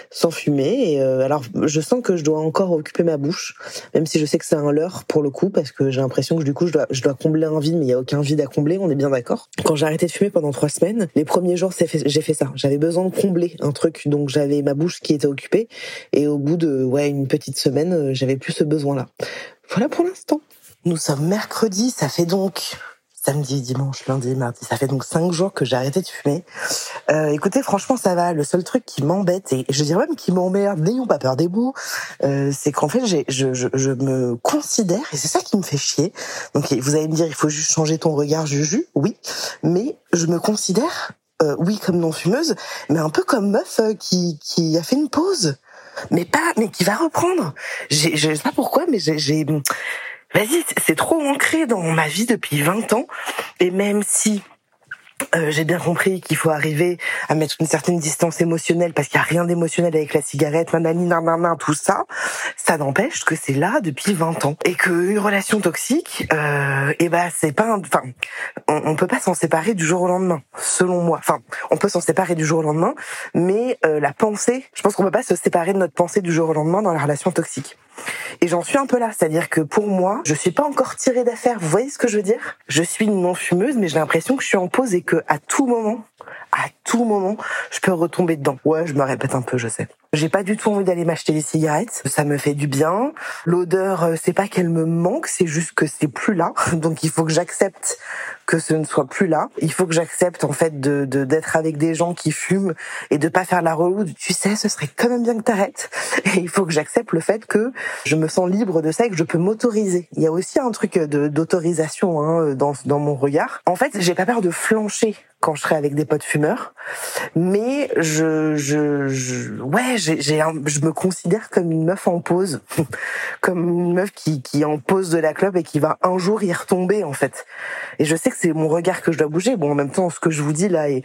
sans fumer. Et euh, alors, je sens que je dois encore occuper ma bouche, même si je sais que c'est un leurre pour le coup, parce que j'ai l'impression que du coup je dois je dois combler un vide, mais il y a aucun vide à combler. On est bien d'accord. Quand j'ai arrêté de fumer pendant trois semaines, les premiers jours j'ai fait ça. J'avais besoin de combler un truc, donc j'avais ma bouche qui était occupée. Et au bout de ouais une petite semaine, euh, j'avais plus ce besoin-là. Voilà pour l'instant. Nous sommes mercredi, ça fait donc samedi, dimanche, lundi, mardi. Ça fait donc cinq jours que j'ai arrêté de fumer. Euh, écoutez, franchement, ça va. Le seul truc qui m'embête, et je dirais même qui m'emmerde, n'ayons pas peur des mots, euh, c'est qu'en fait, je, je, je, me considère, et c'est ça qui me fait chier. Donc, vous allez me dire, il faut juste changer ton regard, Juju. Oui, mais je me considère, euh, oui, comme non fumeuse, mais un peu comme meuf euh, qui, qui a fait une pause mais pas, mais qui va reprendre. J'ai, je sais pas pourquoi, mais j'ai, vas-y, c'est trop ancré dans ma vie depuis 20 ans. Et même si euh, j'ai bien compris qu'il faut arriver à mettre une certaine distance émotionnelle parce qu'il y a rien d'émotionnel avec la cigarette, nanani, nanana, tout ça. Ça n'empêche que c'est là depuis 20 ans et qu'une relation toxique, euh, eh ben c'est pas, enfin, on, on, peut pas s'en séparer du jour au lendemain, selon moi. Enfin, on peut s'en séparer du jour au lendemain, mais euh, la pensée, je pense qu'on peut pas se séparer de notre pensée du jour au lendemain dans la relation toxique. Et j'en suis un peu là, c'est-à-dire que pour moi, je suis pas encore tirée d'affaire. Vous voyez ce que je veux dire? Je suis une non fumeuse, mais j'ai l'impression que je suis en pause et que à tout moment, à tout moment, je peux retomber dedans. Ouais, je me répète un peu, je sais. J'ai pas du tout envie d'aller m'acheter des cigarettes. Ça me fait du bien. L'odeur, euh, c'est pas qu'elle me manque, c'est juste que c'est plus là. Donc il faut que j'accepte que ce ne soit plus là. Il faut que j'accepte en fait de d'être avec des gens qui fument et de pas faire la relou. Tu sais, ce serait quand même bien que t'arrêtes. Et il faut que j'accepte le fait que je me sens libre de ça et que je peux m'autoriser. Il y a aussi un truc d'autorisation hein, dans dans mon regard. En fait, j'ai pas peur de flancher quand je serai avec des potes fumeurs, mais je, je, je ouais, j'ai, je me considère comme une meuf en pause, comme une meuf qui, qui est en pause de la club et qui va un jour y retomber en fait. Et je sais que c'est mon regard que je dois bouger. Bon, en même temps, ce que je vous dis là est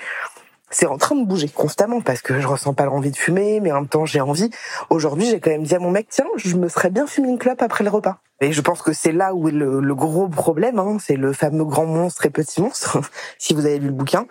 c'est en train de bouger constamment parce que je ressens pas l'envie de fumer, mais en même temps j'ai envie. Aujourd'hui, j'ai quand même dit à mon mec, tiens, je me serais bien fumé une clope après le repas. Et je pense que c'est là où est le, gros problème, hein, c'est le fameux grand monstre et petit monstre, si vous avez lu le bouquin.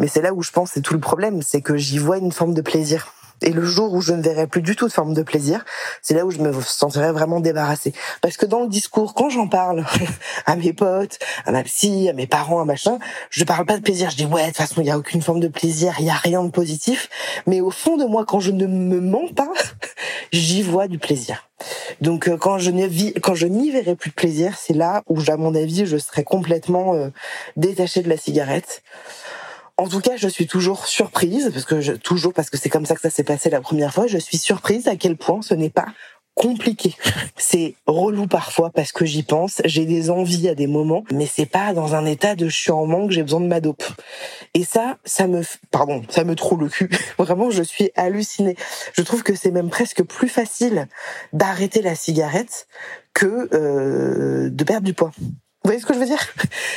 Mais c'est là où je pense c'est tout le problème, c'est que j'y vois une forme de plaisir. Et le jour où je ne verrai plus du tout de forme de plaisir, c'est là où je me sentirai vraiment débarrassée. Parce que dans le discours, quand j'en parle à mes potes, à ma psy, à mes parents, à machin, je parle pas de plaisir. Je dis ouais, de toute façon, il y a aucune forme de plaisir, il y a rien de positif. Mais au fond de moi, quand je ne me mens pas, j'y vois du plaisir. Donc euh, quand je vis, quand je n'y verrai plus de plaisir, c'est là où, à mon avis, je serai complètement euh, détachée de la cigarette. En tout cas, je suis toujours surprise, parce que je, toujours parce que c'est comme ça que ça s'est passé la première fois, je suis surprise à quel point ce n'est pas compliqué. C'est relou parfois parce que j'y pense, j'ai des envies à des moments, mais c'est pas dans un état de je suis en manque, j'ai besoin de ma dope. Et ça, ça me, pardon, ça me trouve le cul. Vraiment, je suis hallucinée. Je trouve que c'est même presque plus facile d'arrêter la cigarette que euh, de perdre du poids. Vous voyez ce que je veux dire?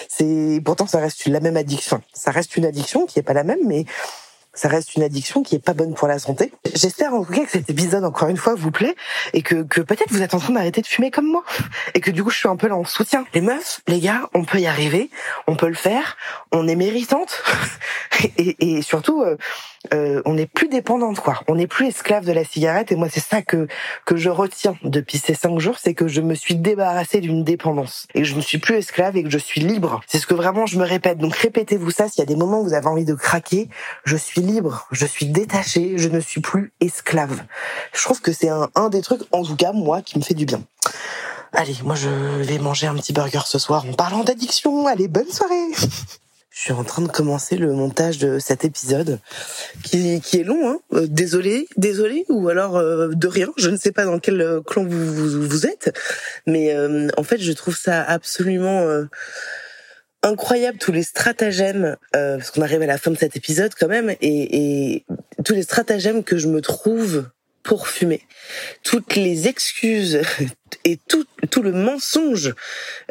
C'est pourtant ça reste la même addiction. Ça reste une addiction qui est pas la même, mais ça reste une addiction qui est pas bonne pour la santé. J'espère en tout cas que cet épisode encore une fois vous plaît et que, que peut-être vous êtes en train d'arrêter de fumer comme moi et que du coup je suis un peu là en soutien. Les meufs, les gars, on peut y arriver, on peut le faire, on est méritante et, et surtout euh, euh, on n'est plus dépendante quoi. On n'est plus esclave de la cigarette et moi c'est ça que que je retiens depuis ces cinq jours, c'est que je me suis débarrassée d'une dépendance et que je ne suis plus esclave et que je suis libre. C'est ce que vraiment je me répète. Donc répétez-vous ça s'il y a des moments où vous avez envie de craquer. Je suis libre, je suis détachée, je ne suis plus esclave. Je trouve que c'est un, un des trucs, en tout cas moi, qui me fait du bien. Allez, moi je vais manger un petit burger ce soir en parlant d'addiction. Allez, bonne soirée Je suis en train de commencer le montage de cet épisode qui, qui est long. Hein. Euh, désolé, désolé, ou alors euh, de rien. Je ne sais pas dans quel euh, clan vous, vous, vous êtes, mais en fait, je trouve ça absolument incroyable tous les stratagèmes, parce qu'on arrive à la fin de cet épisode quand même, et, et tous les stratagèmes que je me trouve pour fumer. Toutes les excuses et tout, tout le mensonge,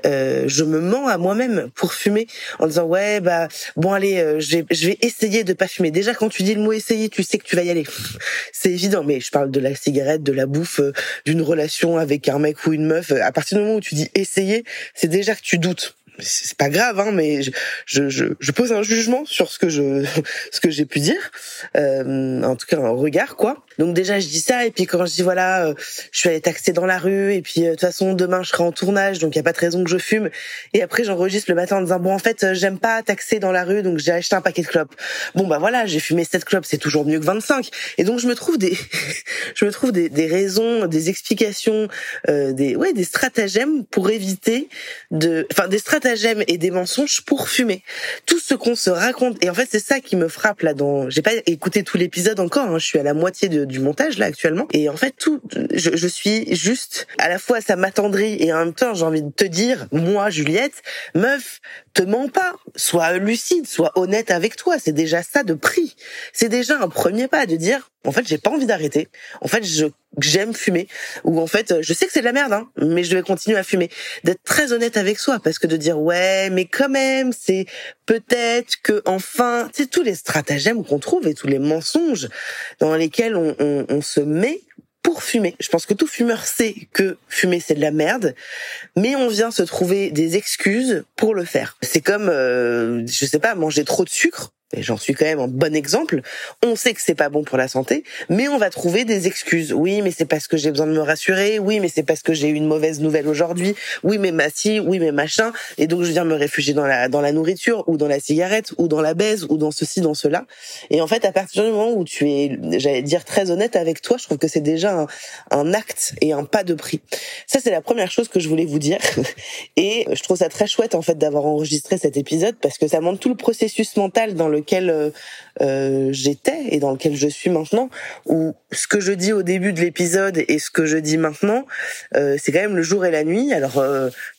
euh, je me mens à moi-même pour fumer en disant ouais bah bon allez euh, je, vais, je vais essayer de pas fumer. Déjà quand tu dis le mot essayer, tu sais que tu vas y aller. C'est évident, mais je parle de la cigarette, de la bouffe, euh, d'une relation avec un mec ou une meuf. À partir du moment où tu dis essayer, c'est déjà que tu doutes c'est pas grave, hein, mais je, je, je, pose un jugement sur ce que je ce que j'ai pu dire, euh, en tout cas un regard quoi. Donc déjà je dis ça et puis quand je dis voilà, euh, je suis allée taxer dans la rue et puis euh, de toute façon demain je serai en tournage donc il y a pas de raison que je fume et après j'enregistre le matin en disant bon en fait euh, j'aime pas taxer dans la rue donc j'ai acheté un paquet de clopes. Bon bah voilà j'ai fumé 7 clopes c'est toujours mieux que 25 et donc je me trouve des je me trouve des, des raisons, des explications, euh, des ouais des stratagèmes pour éviter de enfin des stratagèmes stratagèmes et des mensonges pour fumer. Tout ce qu'on se raconte. Et en fait, c'est ça qui me frappe là. Dans, j'ai pas écouté tout l'épisode encore. Hein. Je suis à la moitié du montage là actuellement. Et en fait, tout, je, je suis juste. À la fois, ça m'attendrit et en même temps, j'ai envie de te dire, moi, Juliette, meuf, te mens pas. Sois lucide, sois honnête avec toi. C'est déjà ça de prix. C'est déjà un premier pas de dire, en fait, j'ai pas envie d'arrêter. En fait, je j'aime fumer ou en fait je sais que c'est de la merde hein, mais je vais continuer à fumer d'être très honnête avec soi parce que de dire ouais mais quand même c'est peut-être que enfin c'est tous les stratagèmes qu'on trouve et tous les mensonges dans lesquels on, on, on se met pour fumer. Je pense que tout fumeur sait que fumer c'est de la merde, mais on vient se trouver des excuses pour le faire. C'est comme, euh, je sais pas, manger trop de sucre j'en suis quand même un bon exemple, on sait que c'est pas bon pour la santé, mais on va trouver des excuses. Oui, mais c'est parce que j'ai besoin de me rassurer. Oui, mais c'est parce que j'ai eu une mauvaise nouvelle aujourd'hui. Oui, mais ma si, oui, mais machin. Et donc je viens me réfugier dans la dans la nourriture ou dans la cigarette ou dans la baise ou dans ceci, dans cela. Et en fait, à partir du moment où tu es, j'allais dire très honnête avec toi, je trouve que c'est déjà un, un acte et un pas de prix. Ça, c'est la première chose que je voulais vous dire. Et je trouve ça très chouette en fait d'avoir enregistré cet épisode parce que ça montre tout le processus mental dans le lequel euh, euh, j'étais et dans lequel je suis maintenant, où ce que je dis au début de l'épisode et ce que je dis maintenant, euh, c'est quand même le jour et la nuit. Alors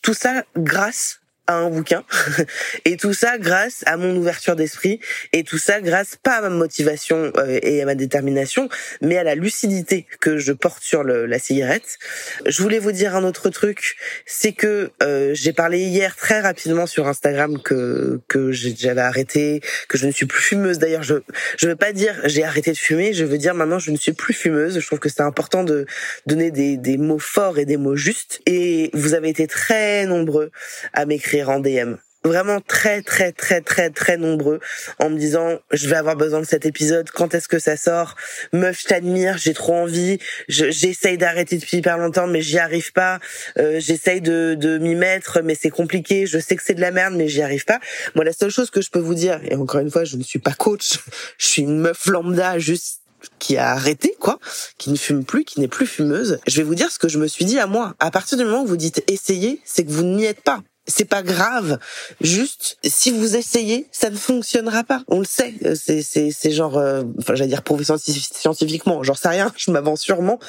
tout ça grâce à un bouquin et tout ça grâce à mon ouverture d'esprit et tout ça grâce pas à ma motivation euh, et à ma détermination mais à la lucidité que je porte sur le, la cigarette. Je voulais vous dire un autre truc, c'est que euh, j'ai parlé hier très rapidement sur Instagram que que j'avais arrêté, que je ne suis plus fumeuse. D'ailleurs, je je veux pas dire j'ai arrêté de fumer, je veux dire maintenant je ne suis plus fumeuse. Je trouve que c'est important de donner des des mots forts et des mots justes et vous avez été très nombreux à m'écrire en DM vraiment très très très très très nombreux en me disant je vais avoir besoin de cet épisode quand est-ce que ça sort? Meuf je t'admire j'ai trop envie. J'essaye d'arrêter depuis hyper longtemps mais j'y arrive pas. Euh, j'essaye de, de m'y mettre mais c'est compliqué. Je sais que c'est de la merde mais j'y arrive pas. Moi la seule chose que je peux vous dire et encore une fois je ne suis pas coach je suis une meuf lambda juste qui a arrêté, quoi, qui ne fume plus, qui n'est plus fumeuse. Je vais vous dire ce que je me suis dit à moi. À partir du moment où vous dites essayer, c'est que vous n'y êtes pas c'est pas grave. Juste, si vous essayez, ça ne fonctionnera pas. On le sait. C'est c'est c'est genre, euh, enfin j'allais dire prouvé scientifiquement. J'en sais rien. Je m'avance sûrement,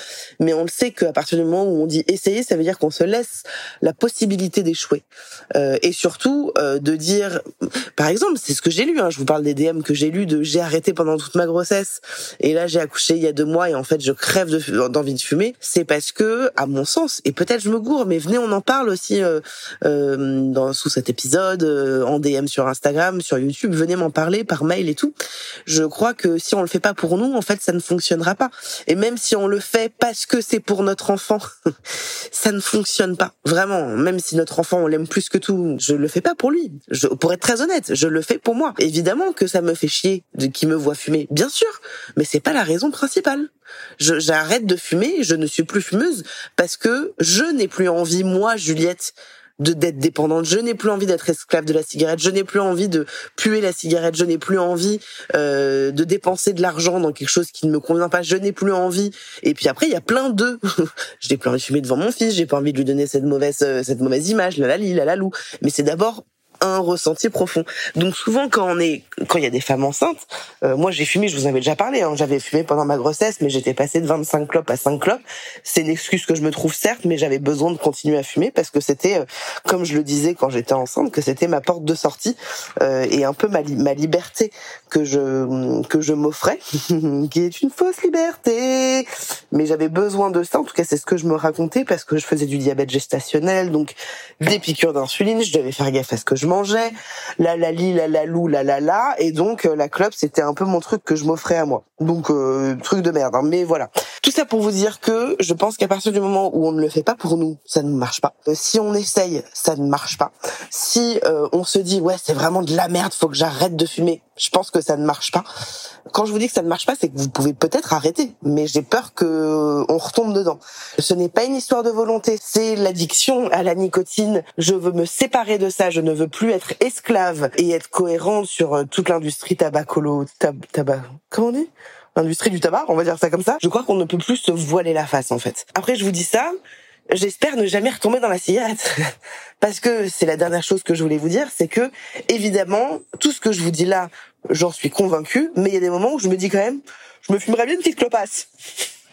mais on le sait qu'à partir du moment où on dit essayer, ça veut dire qu'on se laisse la possibilité d'échouer. Euh, et surtout euh, de dire, par exemple, c'est ce que j'ai lu. Hein, je vous parle des DM que j'ai lu de j'ai arrêté pendant toute ma grossesse et là j'ai accouché il y a deux mois et en fait je crève d'envie de, fumer. C'est parce que, à mon sens, et peut-être je me gourre, mais venez on en parle aussi. Euh, euh dans, sous cet épisode, en DM sur Instagram, sur YouTube, venez m'en parler par mail et tout. Je crois que si on le fait pas pour nous, en fait, ça ne fonctionnera pas. Et même si on le fait parce que c'est pour notre enfant, ça ne fonctionne pas. Vraiment, même si notre enfant on l'aime plus que tout, je le fais pas pour lui. Je, pour être très honnête, je le fais pour moi. Évidemment que ça me fait chier qui me voit fumer, bien sûr, mais c'est pas la raison principale. J'arrête de fumer, je ne suis plus fumeuse parce que je n'ai plus envie, moi, Juliette, de d'être dépendante. Je n'ai plus envie d'être esclave de la cigarette. Je n'ai plus envie de puer la cigarette. Je n'ai plus envie euh, de dépenser de l'argent dans quelque chose qui ne me convient pas. Je n'ai plus envie. Et puis après, il y a plein de. je n'ai plus envie de fumer devant mon fils. J'ai pas envie de lui donner cette mauvaise euh, cette mauvaise image. La la la la. Mais c'est d'abord un ressenti profond. Donc souvent quand on est, quand il y a des femmes enceintes, euh, moi j'ai fumé, je vous en avais déjà parlé, hein, j'avais fumé pendant ma grossesse, mais j'étais passée de 25 clopes à 5 clopes. C'est une excuse que je me trouve certes, mais j'avais besoin de continuer à fumer parce que c'était, euh, comme je le disais quand j'étais enceinte, que c'était ma porte de sortie euh, et un peu ma, ma liberté que je que je m'offrais, qui est une fausse liberté. Mais j'avais besoin de ça, en tout cas c'est ce que je me racontais parce que je faisais du diabète gestationnel, donc des piqûres d'insuline, je devais faire gaffe à ce que je mangeais, la la li, la la lou, la la la, et donc euh, la clope c'était un peu mon truc que je m'offrais à moi. Donc euh, truc de merde, hein. mais voilà. Tout ça pour vous dire que je pense qu'à partir du moment où on ne le fait pas pour nous, ça ne marche pas. Euh, si on essaye, ça ne marche pas. Si on se dit ouais c'est vraiment de la merde, faut que j'arrête de fumer, je pense ça ne marche pas. Quand je vous dis que ça ne marche pas, c'est que vous pouvez peut-être arrêter, mais j'ai peur que on retombe dedans. Ce n'est pas une histoire de volonté, c'est l'addiction à la nicotine. Je veux me séparer de ça, je ne veux plus être esclave et être cohérente sur euh, toute l'industrie tabacolo, tab, tabac, comment on dit? L'industrie du tabac, on va dire ça comme ça. Je crois qu'on ne peut plus se voiler la face en fait. Après, je vous dis ça, j'espère ne jamais retomber dans la cigarette. Parce que c'est la dernière chose que je voulais vous dire, c'est que, évidemment, tout ce que je vous dis là, j'en suis convaincue, mais il y a des moments où je me dis quand même, je me fumerais bien une petite clopasse.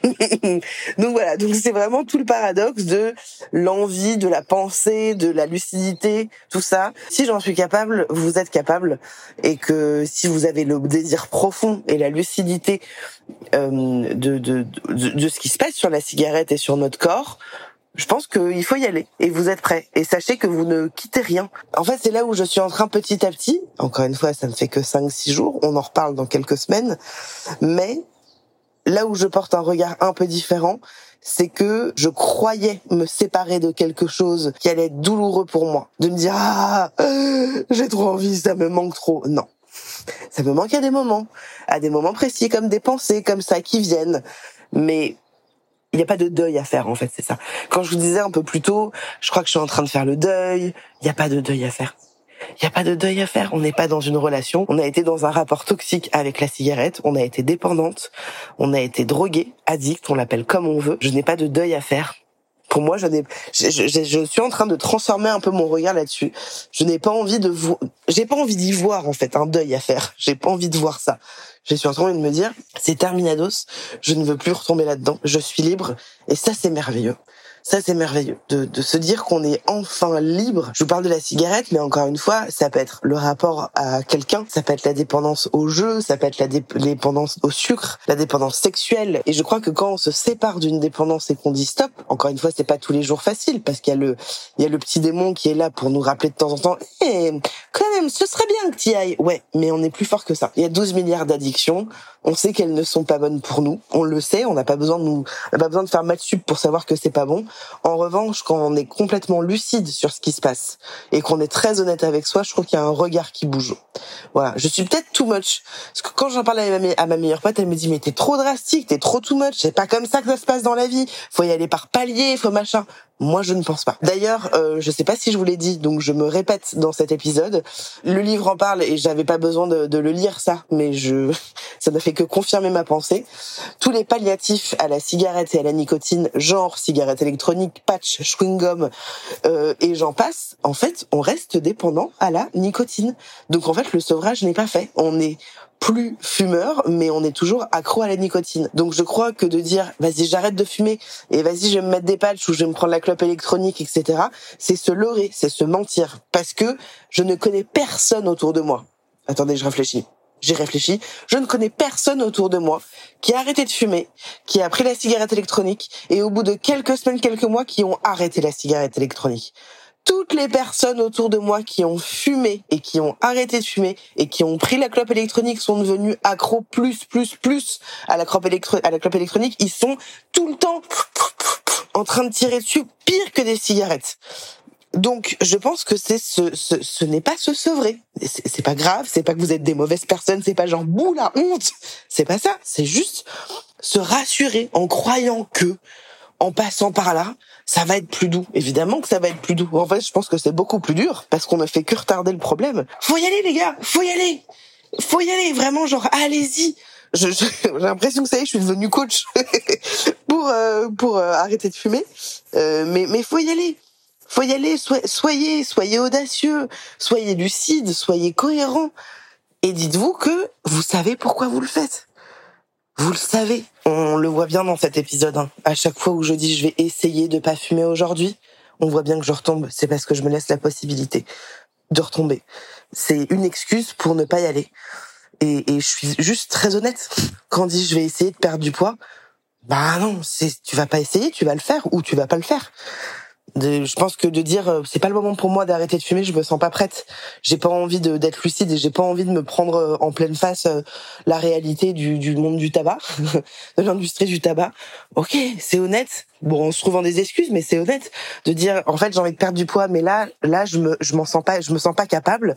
donc voilà, donc c'est vraiment tout le paradoxe de l'envie, de la pensée, de la lucidité, tout ça. Si j'en suis capable, vous êtes capable, et que si vous avez le désir profond et la lucidité euh, de, de, de, de ce qui se passe sur la cigarette et sur notre corps, je pense qu'il faut y aller et vous êtes prêts. Et sachez que vous ne quittez rien. En fait, c'est là où je suis en train petit à petit. Encore une fois, ça ne fait que 5-6 jours. On en reparle dans quelques semaines. Mais là où je porte un regard un peu différent, c'est que je croyais me séparer de quelque chose qui allait être douloureux pour moi. De me dire, ah, j'ai trop envie, ça me manque trop. Non. Ça me manque à des moments, à des moments précis, comme des pensées comme ça qui viennent. Mais il n'y a pas de deuil à faire en fait, c'est ça. Quand je vous disais un peu plus tôt, je crois que je suis en train de faire le deuil, il n'y a pas de deuil à faire. Il n'y a pas de deuil à faire, on n'est pas dans une relation, on a été dans un rapport toxique avec la cigarette, on a été dépendante, on a été drogué, addict, on l'appelle comme on veut. Je n'ai pas de deuil à faire. Pour moi, je n'ai, je, je, suis en train de transformer un peu mon regard là-dessus. Je n'ai pas envie de vous, j'ai pas envie d'y voir en fait un deuil à faire. J'ai pas envie de voir ça je suis en train de me dire, c'est terminados, je ne veux plus retomber là-dedans, je suis libre, et ça c'est merveilleux. Ça, c'est merveilleux de, de, se dire qu'on est enfin libre. Je vous parle de la cigarette, mais encore une fois, ça peut être le rapport à quelqu'un, ça peut être la dépendance au jeu, ça peut être la dépendance au sucre, la dépendance sexuelle. Et je crois que quand on se sépare d'une dépendance et qu'on dit stop, encore une fois, c'est pas tous les jours facile parce qu'il y a le, il y a le petit démon qui est là pour nous rappeler de temps en temps, eh, quand même, ce serait bien que tu ailles. Ouais, mais on est plus fort que ça. Il y a 12 milliards d'addictions. On sait qu'elles ne sont pas bonnes pour nous. On le sait. On n'a pas besoin de nous, on n'a pas besoin de faire maths sup pour savoir que c'est pas bon. En revanche, quand on est complètement lucide sur ce qui se passe et qu'on est très honnête avec soi, je trouve qu'il y a un regard qui bouge. Voilà. Je suis peut-être too much. Parce que quand j'en parle à ma, à ma meilleure pote, elle me dit, mais t'es trop drastique, t'es trop too much. C'est pas comme ça que ça se passe dans la vie. Faut y aller par palier, faut machin. Moi, je ne pense pas. D'ailleurs, euh, je sais pas si je vous l'ai dit, donc je me répète dans cet épisode. Le livre en parle et j'avais pas besoin de, de, le lire ça, mais je, ça ne fait que confirmer ma pensée. Tous les palliatifs à la cigarette et à la nicotine, genre cigarette électronique, patch, chewing gum euh, et j'en passe. En fait, on reste dépendant à la nicotine. Donc en fait, le sevrage n'est pas fait. On est plus fumeur, mais on est toujours accro à la nicotine. Donc je crois que de dire vas-y j'arrête de fumer et vas-y je vais me mettre des patchs ou je vais me prendre la clope électronique, etc. C'est se leurrer, c'est se mentir, parce que je ne connais personne autour de moi. Attendez, je réfléchis. J'ai réfléchi. Je ne connais personne autour de moi qui a arrêté de fumer, qui a pris la cigarette électronique et au bout de quelques semaines, quelques mois, qui ont arrêté la cigarette électronique. Toutes les personnes autour de moi qui ont fumé et qui ont arrêté de fumer et qui ont pris la clope électronique sont devenus accros plus plus plus à la clope à la clope électronique. Ils sont tout le temps en train de tirer dessus, pire que des cigarettes. Donc, je pense que c'est ce, ce, ce n'est pas se sevrer. C'est pas grave, c'est pas que vous êtes des mauvaises personnes, c'est pas genre bouh la honte. C'est pas ça. C'est juste se rassurer en croyant que, en passant par là, ça va être plus doux. Évidemment que ça va être plus doux. En fait, je pense que c'est beaucoup plus dur parce qu'on ne fait que retarder le problème. Faut y aller, les gars. Faut y aller. Faut y aller. Vraiment, genre, allez-y. J'ai l'impression que ça y est, je suis devenue coach pour euh, pour euh, arrêter de fumer. Euh, mais mais faut y aller faut y aller, soyez, soyez audacieux, soyez lucide, soyez cohérent. Et dites-vous que vous savez pourquoi vous le faites. Vous le savez. On le voit bien dans cet épisode. Hein. À chaque fois où je dis je vais essayer de pas fumer aujourd'hui, on voit bien que je retombe. C'est parce que je me laisse la possibilité de retomber. C'est une excuse pour ne pas y aller. Et, et je suis juste très honnête. Quand on dit je vais essayer de perdre du poids, bah non, c'est tu vas pas essayer, tu vas le faire ou tu vas pas le faire je pense que de dire euh, c'est pas le moment pour moi d'arrêter de fumer, je me sens pas prête. J'ai pas envie d'être lucide et j'ai pas envie de me prendre euh, en pleine face euh, la réalité du, du monde du tabac, de l'industrie du tabac. Ok, c'est honnête. Bon, on se trouve en des excuses, mais c'est honnête de dire en fait j'ai envie de perdre du poids, mais là là je me je m'en sens pas, je me sens pas capable.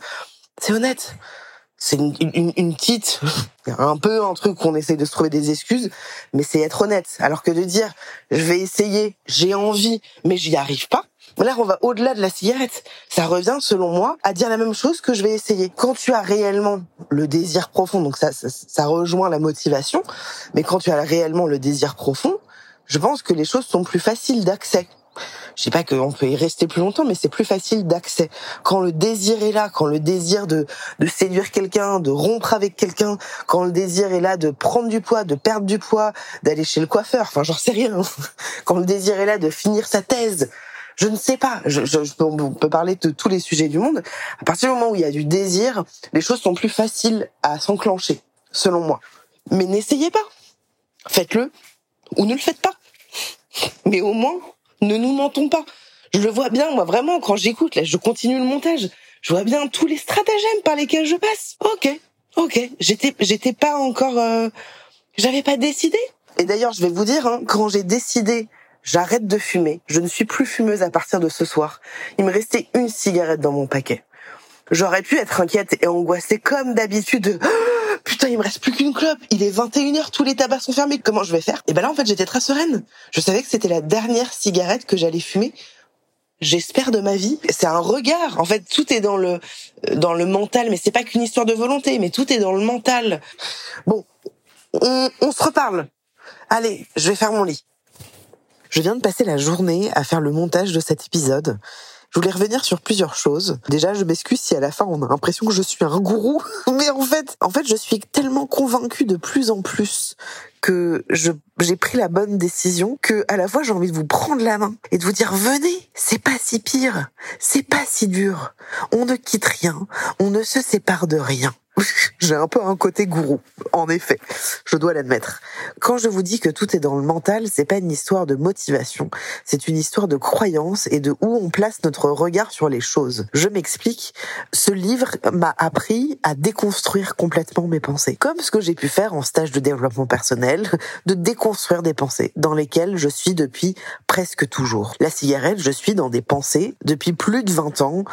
C'est honnête c'est une, une, une, petite, un peu un truc où on essaye de se trouver des excuses, mais c'est être honnête. Alors que de dire, je vais essayer, j'ai envie, mais j'y arrive pas. Là, on va au-delà de la cigarette. Ça revient, selon moi, à dire la même chose que je vais essayer. Quand tu as réellement le désir profond, donc ça, ça, ça rejoint la motivation, mais quand tu as réellement le désir profond, je pense que les choses sont plus faciles d'accès je sais pas qu'on peut y rester plus longtemps, mais c'est plus facile d'accès. Quand le désir est là, quand le désir de, de séduire quelqu'un, de rompre avec quelqu'un, quand le désir est là de prendre du poids, de perdre du poids, d'aller chez le coiffeur, enfin j'en sais rien. Quand le désir est là de finir sa thèse, je ne sais pas. Je, je, on peut parler de tous les sujets du monde. À partir du moment où il y a du désir, les choses sont plus faciles à s'enclencher, selon moi. Mais n'essayez pas. Faites-le ou ne le faites pas. Mais au moins, ne nous mentons pas. Je le vois bien, moi vraiment, quand j'écoute, là, je continue le montage. Je vois bien tous les stratagèmes par lesquels je passe. Ok, ok. J'étais, j'étais pas encore, euh, j'avais pas décidé. Et d'ailleurs, je vais vous dire, hein, quand j'ai décidé, j'arrête de fumer. Je ne suis plus fumeuse à partir de ce soir. Il me restait une cigarette dans mon paquet. J'aurais pu être inquiète et angoissée comme d'habitude. putain, il me reste plus qu'une clope. Il est 21h, tous les tabacs sont fermés. Comment je vais faire? Et ben là, en fait, j'étais très sereine. Je savais que c'était la dernière cigarette que j'allais fumer. J'espère de ma vie. C'est un regard. En fait, tout est dans le dans le mental, mais c'est pas qu'une histoire de volonté, mais tout est dans le mental. Bon, on, on se reparle. Allez, je vais faire mon lit. Je viens de passer la journée à faire le montage de cet épisode. Je voulais revenir sur plusieurs choses. Déjà, je m'excuse si à la fin on a l'impression que je suis un gourou, mais en fait, en fait, je suis tellement convaincue de plus en plus que j'ai pris la bonne décision que à la fois j'ai envie de vous prendre la main et de vous dire venez, c'est pas si pire, c'est pas si dur. On ne quitte rien, on ne se sépare de rien. J'ai un peu un côté gourou, en effet, je dois l'admettre. Quand je vous dis que tout est dans le mental, c'est pas une histoire de motivation, c'est une histoire de croyance et de où on place notre regard sur les choses. Je m'explique. Ce livre m'a appris à déconstruire complètement mes pensées, comme ce que j'ai pu faire en stage de développement personnel, de déconstruire des pensées dans lesquelles je suis depuis presque toujours. La cigarette, je suis dans des pensées depuis plus de 20 ans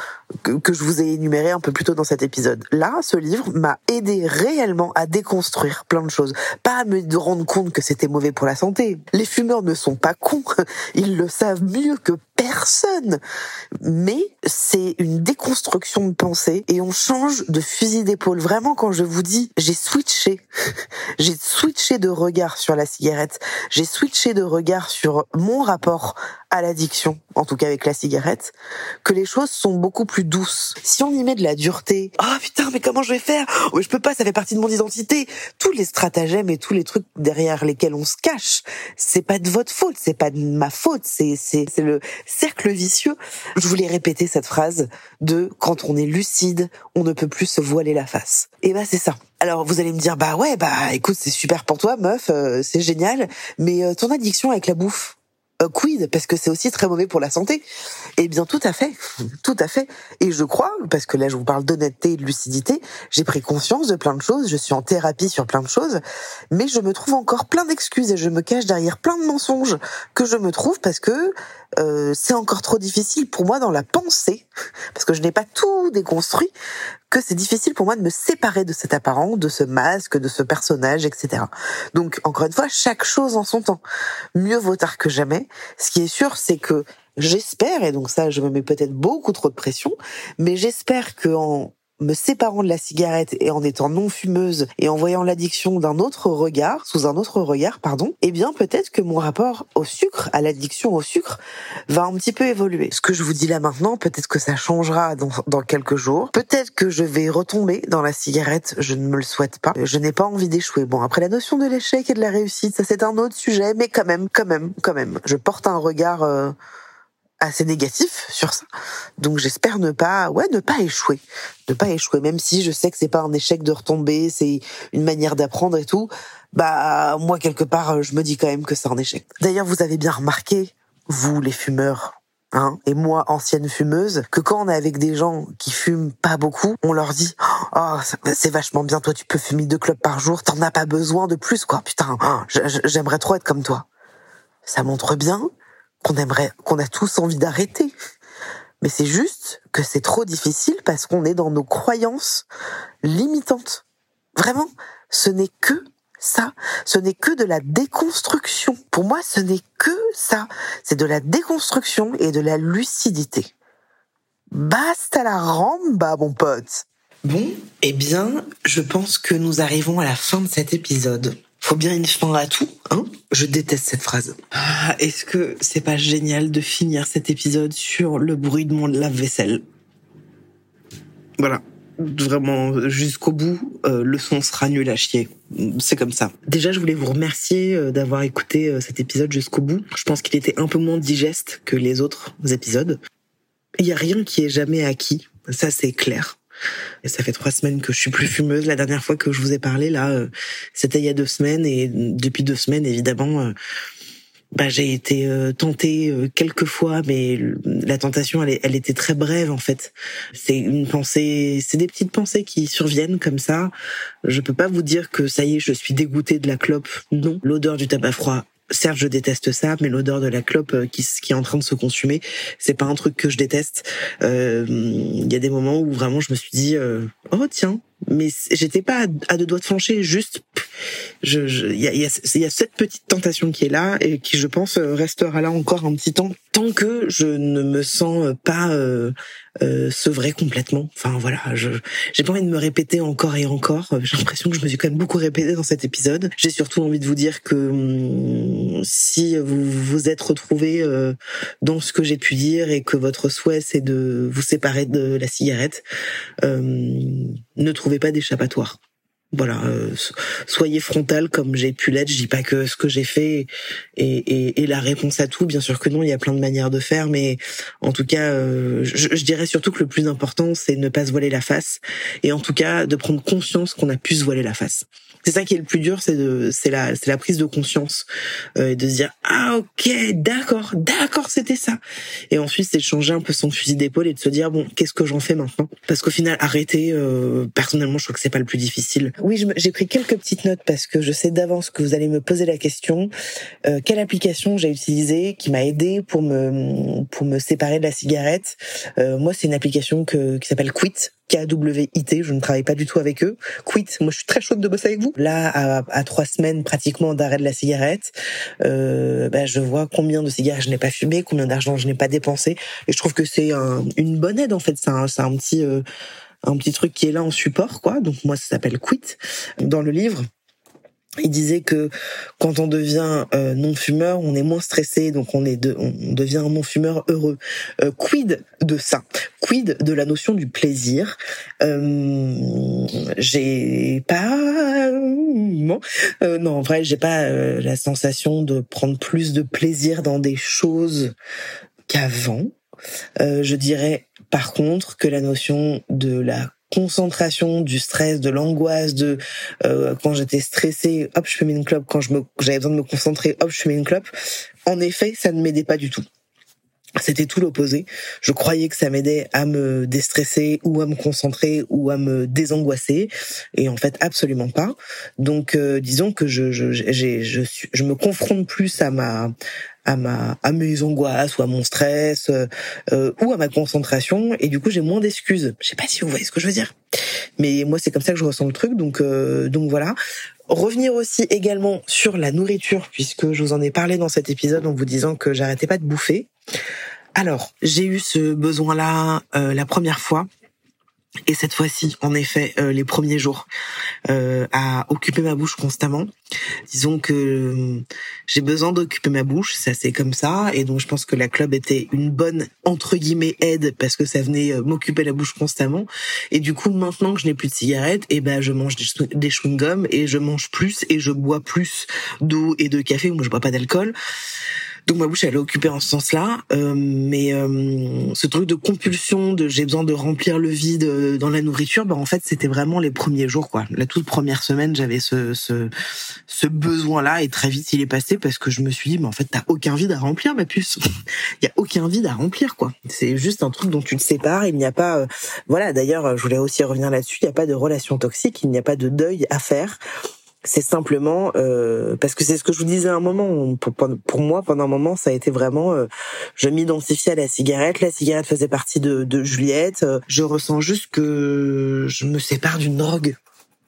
que, que je vous ai énuméré un peu plus tôt dans cet épisode. Là, ce livre m'a aidé réellement à déconstruire plein de choses. Pas à me rendre compte que c'était mauvais pour la santé. Les fumeurs ne sont pas cons. Ils le savent mieux que personne. Mais c'est une déconstruction de pensée et on change de fusil d'épaule. Vraiment, quand je vous dis, j'ai switché. j'ai switché de regard sur la cigarette. J'ai switché de regard sur mon rapport à l'addiction, en tout cas avec la cigarette, que les choses sont beaucoup plus douces. Si on y met de la dureté, ah oh, putain, mais comment je vais faire? Oh, Je peux pas, ça fait partie de mon identité. Tous les stratagèmes et tous les trucs derrière lesquels on se cache, c'est pas de votre faute, c'est pas de ma faute, c'est c'est c'est le cercle vicieux. Je voulais répéter cette phrase de quand on est lucide, on ne peut plus se voiler la face. Et bah c'est ça. Alors vous allez me dire bah ouais bah écoute c'est super pour toi meuf, euh, c'est génial, mais euh, ton addiction avec la bouffe euh, quid? Parce que c'est aussi très mauvais pour la santé. Eh bien, tout à fait, tout à fait. Et je crois, parce que là, je vous parle d'honnêteté et de lucidité, j'ai pris conscience de plein de choses, je suis en thérapie sur plein de choses, mais je me trouve encore plein d'excuses et je me cache derrière plein de mensonges que je me trouve parce que euh, c'est encore trop difficile pour moi dans la pensée, parce que je n'ai pas tout déconstruit, que c'est difficile pour moi de me séparer de cet apparent, de ce masque, de ce personnage, etc. Donc, encore une fois, chaque chose en son temps. Mieux vaut tard que jamais. Ce qui est sûr, c'est que j'espère, et donc ça, je me mets peut-être beaucoup trop de pression, mais j'espère que en me séparant de la cigarette et en étant non fumeuse et en voyant l'addiction d'un autre regard, sous un autre regard, pardon, eh bien peut-être que mon rapport au sucre, à l'addiction au sucre, va un petit peu évoluer. Ce que je vous dis là maintenant, peut-être que ça changera dans, dans quelques jours. Peut-être que je vais retomber dans la cigarette, je ne me le souhaite pas. Je n'ai pas envie d'échouer. Bon, après la notion de l'échec et de la réussite, ça c'est un autre sujet, mais quand même, quand même, quand même, je porte un regard... Euh, assez négatif sur ça. Donc j'espère ne pas, ouais, ne pas échouer, ne pas échouer, même si je sais que c'est pas un échec de retomber, c'est une manière d'apprendre et tout. Bah moi quelque part, je me dis quand même que c'est un échec. D'ailleurs, vous avez bien remarqué, vous les fumeurs, Hein, et moi, ancienne fumeuse, que quand on est avec des gens qui fument pas beaucoup, on leur dit oh c'est vachement bien, toi tu peux fumer deux clopes par jour, t'en as pas besoin de plus quoi. Putain, j'aimerais trop être comme toi. Ça montre bien qu'on aimerait, qu'on a tous envie d'arrêter. Mais c'est juste que c'est trop difficile parce qu'on est dans nos croyances limitantes. Vraiment, ce n'est que ça. Ce n'est que de la déconstruction. Pour moi, ce n'est que ça. C'est de la déconstruction et de la lucidité. Basta la ramba, mon pote. Bon, eh bien, je pense que nous arrivons à la fin de cet épisode faut bien une fin à tout, hein Je déteste cette phrase. Ah, est-ce que c'est pas génial de finir cet épisode sur le bruit de mon lave-vaisselle? Voilà. Vraiment, jusqu'au bout, euh, le son sera nul à chier. C'est comme ça. Déjà, je voulais vous remercier euh, d'avoir écouté euh, cet épisode jusqu'au bout. Je pense qu'il était un peu moins digeste que les autres épisodes. Il y a rien qui est jamais acquis. Ça, c'est clair. Et ça fait trois semaines que je suis plus fumeuse. La dernière fois que je vous ai parlé, là, euh, c'était il y a deux semaines. Et depuis deux semaines, évidemment, euh, bah, j'ai été euh, tentée quelques fois, mais la tentation, elle, elle était très brève en fait. C'est une pensée, c'est des petites pensées qui surviennent comme ça. Je peux pas vous dire que ça y est, je suis dégoûtée de la clope. Non, l'odeur du tabac froid, certes je déteste ça mais l'odeur de la clope euh, qui, qui est en train de se consumer c'est pas un truc que je déteste. Euh, il y a des moments où vraiment je me suis dit euh, oh tiens mais j'étais pas à deux doigts de flancher juste je il y a, y, a, y a cette petite tentation qui est là et qui je pense restera là encore un petit temps tant que je ne me sens pas euh, euh, sevrer complètement. Enfin voilà, je j'ai pas envie de me répéter encore et encore. J'ai l'impression que je me suis quand même beaucoup répété dans cet épisode. J'ai surtout envie de vous dire que hum, si vous vous êtes retrouvé euh, dans ce que j'ai pu dire et que votre souhait c'est de vous séparer de la cigarette, euh, ne trouvez pas d'échappatoire voilà, euh, soyez frontal comme j'ai pu l'être. Je dis pas que ce que j'ai fait est, la réponse à tout. Bien sûr que non, il y a plein de manières de faire, mais en tout cas, euh, je, je, dirais surtout que le plus important, c'est ne pas se voiler la face, et en tout cas de prendre conscience qu'on a pu se voiler la face c'est ça qui est le plus dur, c'est de, c'est la, c'est la prise de conscience euh, et de se dire ah ok, d'accord, d'accord, c'était ça. Et ensuite, c'est de changer un peu son fusil d'épaule et de se dire bon, qu'est-ce que j'en fais maintenant? Parce qu'au final, arrêter, euh, personnellement, je crois que c'est pas le plus difficile. Oui, j'ai pris quelques petites notes parce que je sais d'avance que vous allez me poser la question euh, quelle application j'ai utilisée qui m'a aidé pour me pour me séparer de la cigarette? Euh, moi, c'est une application que, qui s'appelle Quit KWIT, je ne travaille pas du tout avec eux. Quit, moi je suis très chaude de bosser avec vous. Là, à, trois semaines pratiquement d'arrêt de la cigarette, euh, bah, je vois combien de cigarettes je n'ai pas fumé, combien d'argent je n'ai pas dépensé, et je trouve que c'est un, une bonne aide en fait. C'est un, un petit euh, un petit truc qui est là en support, quoi. Donc moi, ça s'appelle Quit dans le livre il disait que quand on devient euh, non-fumeur, on est moins stressé, donc on est de, on devient un non-fumeur heureux. Euh, quid de ça? Quid de la notion du plaisir? Euh, J'ai pas euh, non, en vrai, j'ai pas la sensation de prendre plus de plaisir dans des choses qu'avant. je dirais par contre que la notion de la concentration, du stress, de l'angoisse, de euh, quand j'étais stressée, hop, je fumais une clope. Quand j'avais besoin de me concentrer, hop, je fumais une clope. En effet, ça ne m'aidait pas du tout. C'était tout l'opposé. Je croyais que ça m'aidait à me déstresser ou à me concentrer ou à me désangoisser, et en fait absolument pas. Donc euh, disons que je je je je me confronte plus à ma à ma à mes angoisses ou à mon stress euh, euh, ou à ma concentration et du coup j'ai moins d'excuses. Je sais pas si vous voyez ce que je veux dire, mais moi c'est comme ça que je ressens le truc. Donc donc voilà. Revenir aussi également sur la nourriture puisque je vous en ai parlé dans cet épisode en vous disant que j'arrêtais pas de bouffer. Alors, j'ai eu ce besoin-là euh, la première fois. Et cette fois-ci, en effet, euh, les premiers jours, euh, à occuper ma bouche constamment. Disons que j'ai besoin d'occuper ma bouche, ça c'est comme ça, et donc je pense que la club était une bonne entre guillemets aide parce que ça venait m'occuper la bouche constamment. Et du coup, maintenant que je n'ai plus de cigarettes, et eh ben je mange des, des chewing-gums et je mange plus et je bois plus d'eau et de café. Moi, je bois pas d'alcool. Donc ma bouche elle est occupée en ce sens-là, euh, mais euh, ce truc de compulsion, de j'ai besoin de remplir le vide euh, dans la nourriture, bah en fait c'était vraiment les premiers jours quoi. La toute première semaine j'avais ce ce, ce besoin-là et très vite il est passé parce que je me suis dit mais en fait t'as aucun vide à remplir ma puce. il y a aucun vide à remplir quoi. C'est juste un truc dont tu te sépares. Il n'y a pas voilà d'ailleurs je voulais aussi revenir là-dessus. Il n'y a pas de relation toxique, il n'y a pas de deuil à faire c'est simplement euh, parce que c'est ce que je vous disais à un moment. Pour, moi, pendant un moment, ça a été vraiment. Euh, je m'identifiais à la cigarette. La cigarette faisait partie de, de Juliette. Je ressens juste que je me sépare d'une drogue.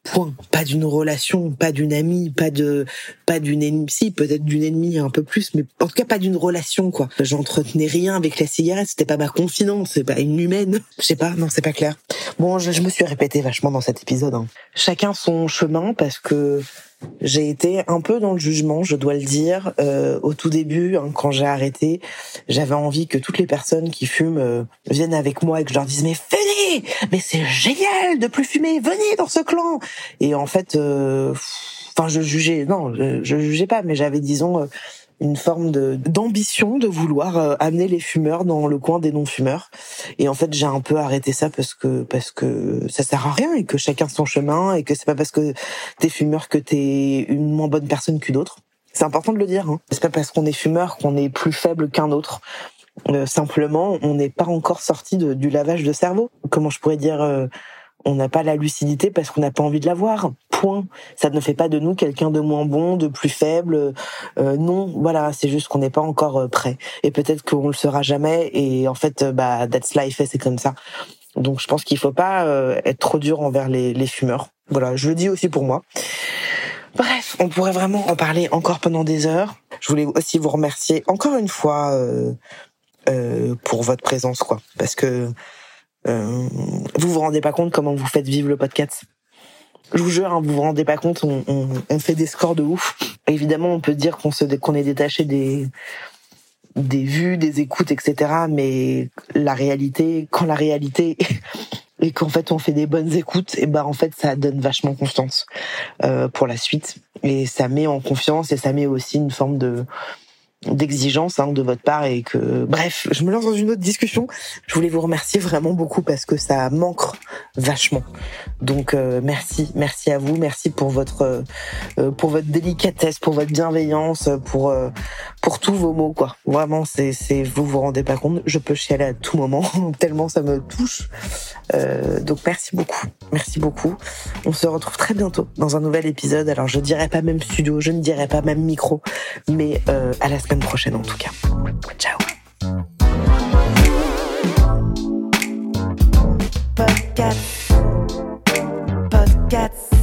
Point. Pas d'une relation, pas d'une amie, pas de, pas d'une ennemie. Si, peut-être d'une ennemie un peu plus, mais en tout cas pas d'une relation, quoi. J'entretenais rien avec la cigarette. C'était pas ma confidence, c'est pas une humaine. Je sais pas, non, c'est pas clair. Bon, je, me suis répété vachement dans cet épisode. Hein. Chacun son chemin parce que j'ai été un peu dans le jugement, je dois le dire. Euh, au tout début, hein, quand j'ai arrêté, j'avais envie que toutes les personnes qui fument euh, viennent avec moi et que je leur dise mais venez, mais c'est génial de plus fumer, venez dans ce clan. Et en fait, euh, enfin je jugeais, non, je, je jugeais pas, mais j'avais disons une forme d'ambition de vouloir euh, amener les fumeurs dans le coin des non-fumeurs. Et en fait, j'ai un peu arrêté ça parce que parce que ça sert à rien et que chacun son chemin et que c'est pas parce que t'es fumeur que t'es une moins bonne personne qu'une autre. C'est important de le dire. Hein. C'est pas parce qu'on est fumeur qu'on est plus faible qu'un autre. Euh, simplement, on n'est pas encore sorti du lavage de cerveau. Comment je pourrais dire euh, On n'a pas la lucidité parce qu'on n'a pas envie de l'avoir. Point. Ça ne fait pas de nous quelqu'un de moins bon, de plus faible. Euh, non, voilà, c'est juste qu'on n'est pas encore euh, prêt. Et peut-être qu'on le sera jamais. Et en fait, euh, bah, that's life, c'est comme ça. Donc, je pense qu'il faut pas être trop dur envers les, les fumeurs. Voilà, je le dis aussi pour moi. Bref, on pourrait vraiment en parler encore pendant des heures. Je voulais aussi vous remercier encore une fois euh, euh, pour votre présence, quoi, parce que euh, vous vous rendez pas compte comment vous faites vivre le podcast. Je vous jure, hein, vous vous rendez pas compte, on, on, on, fait des scores de ouf. Évidemment, on peut dire qu'on se qu'on est détaché des des vues, des écoutes, etc. Mais la réalité, quand la réalité et qu'en fait on fait des bonnes écoutes, et ben en fait ça donne vachement confiance euh, pour la suite et ça met en confiance et ça met aussi une forme de d'exigence hein, de votre part et que bref je me lance dans une autre discussion. Je voulais vous remercier vraiment beaucoup parce que ça manque vachement. Donc euh, merci merci à vous. Merci pour votre euh, pour votre délicatesse pour votre bienveillance pour euh, pour tous vos mots quoi. Vraiment c'est c'est vous vous rendez pas compte. Je peux chialer à tout moment tellement ça me touche. Donc merci beaucoup. Merci beaucoup. On se retrouve très bientôt dans un nouvel épisode. Alors je dirais pas même studio je ne dirais pas même micro mais à la semaine prochaine en tout cas. Ciao Podcast. Podcast.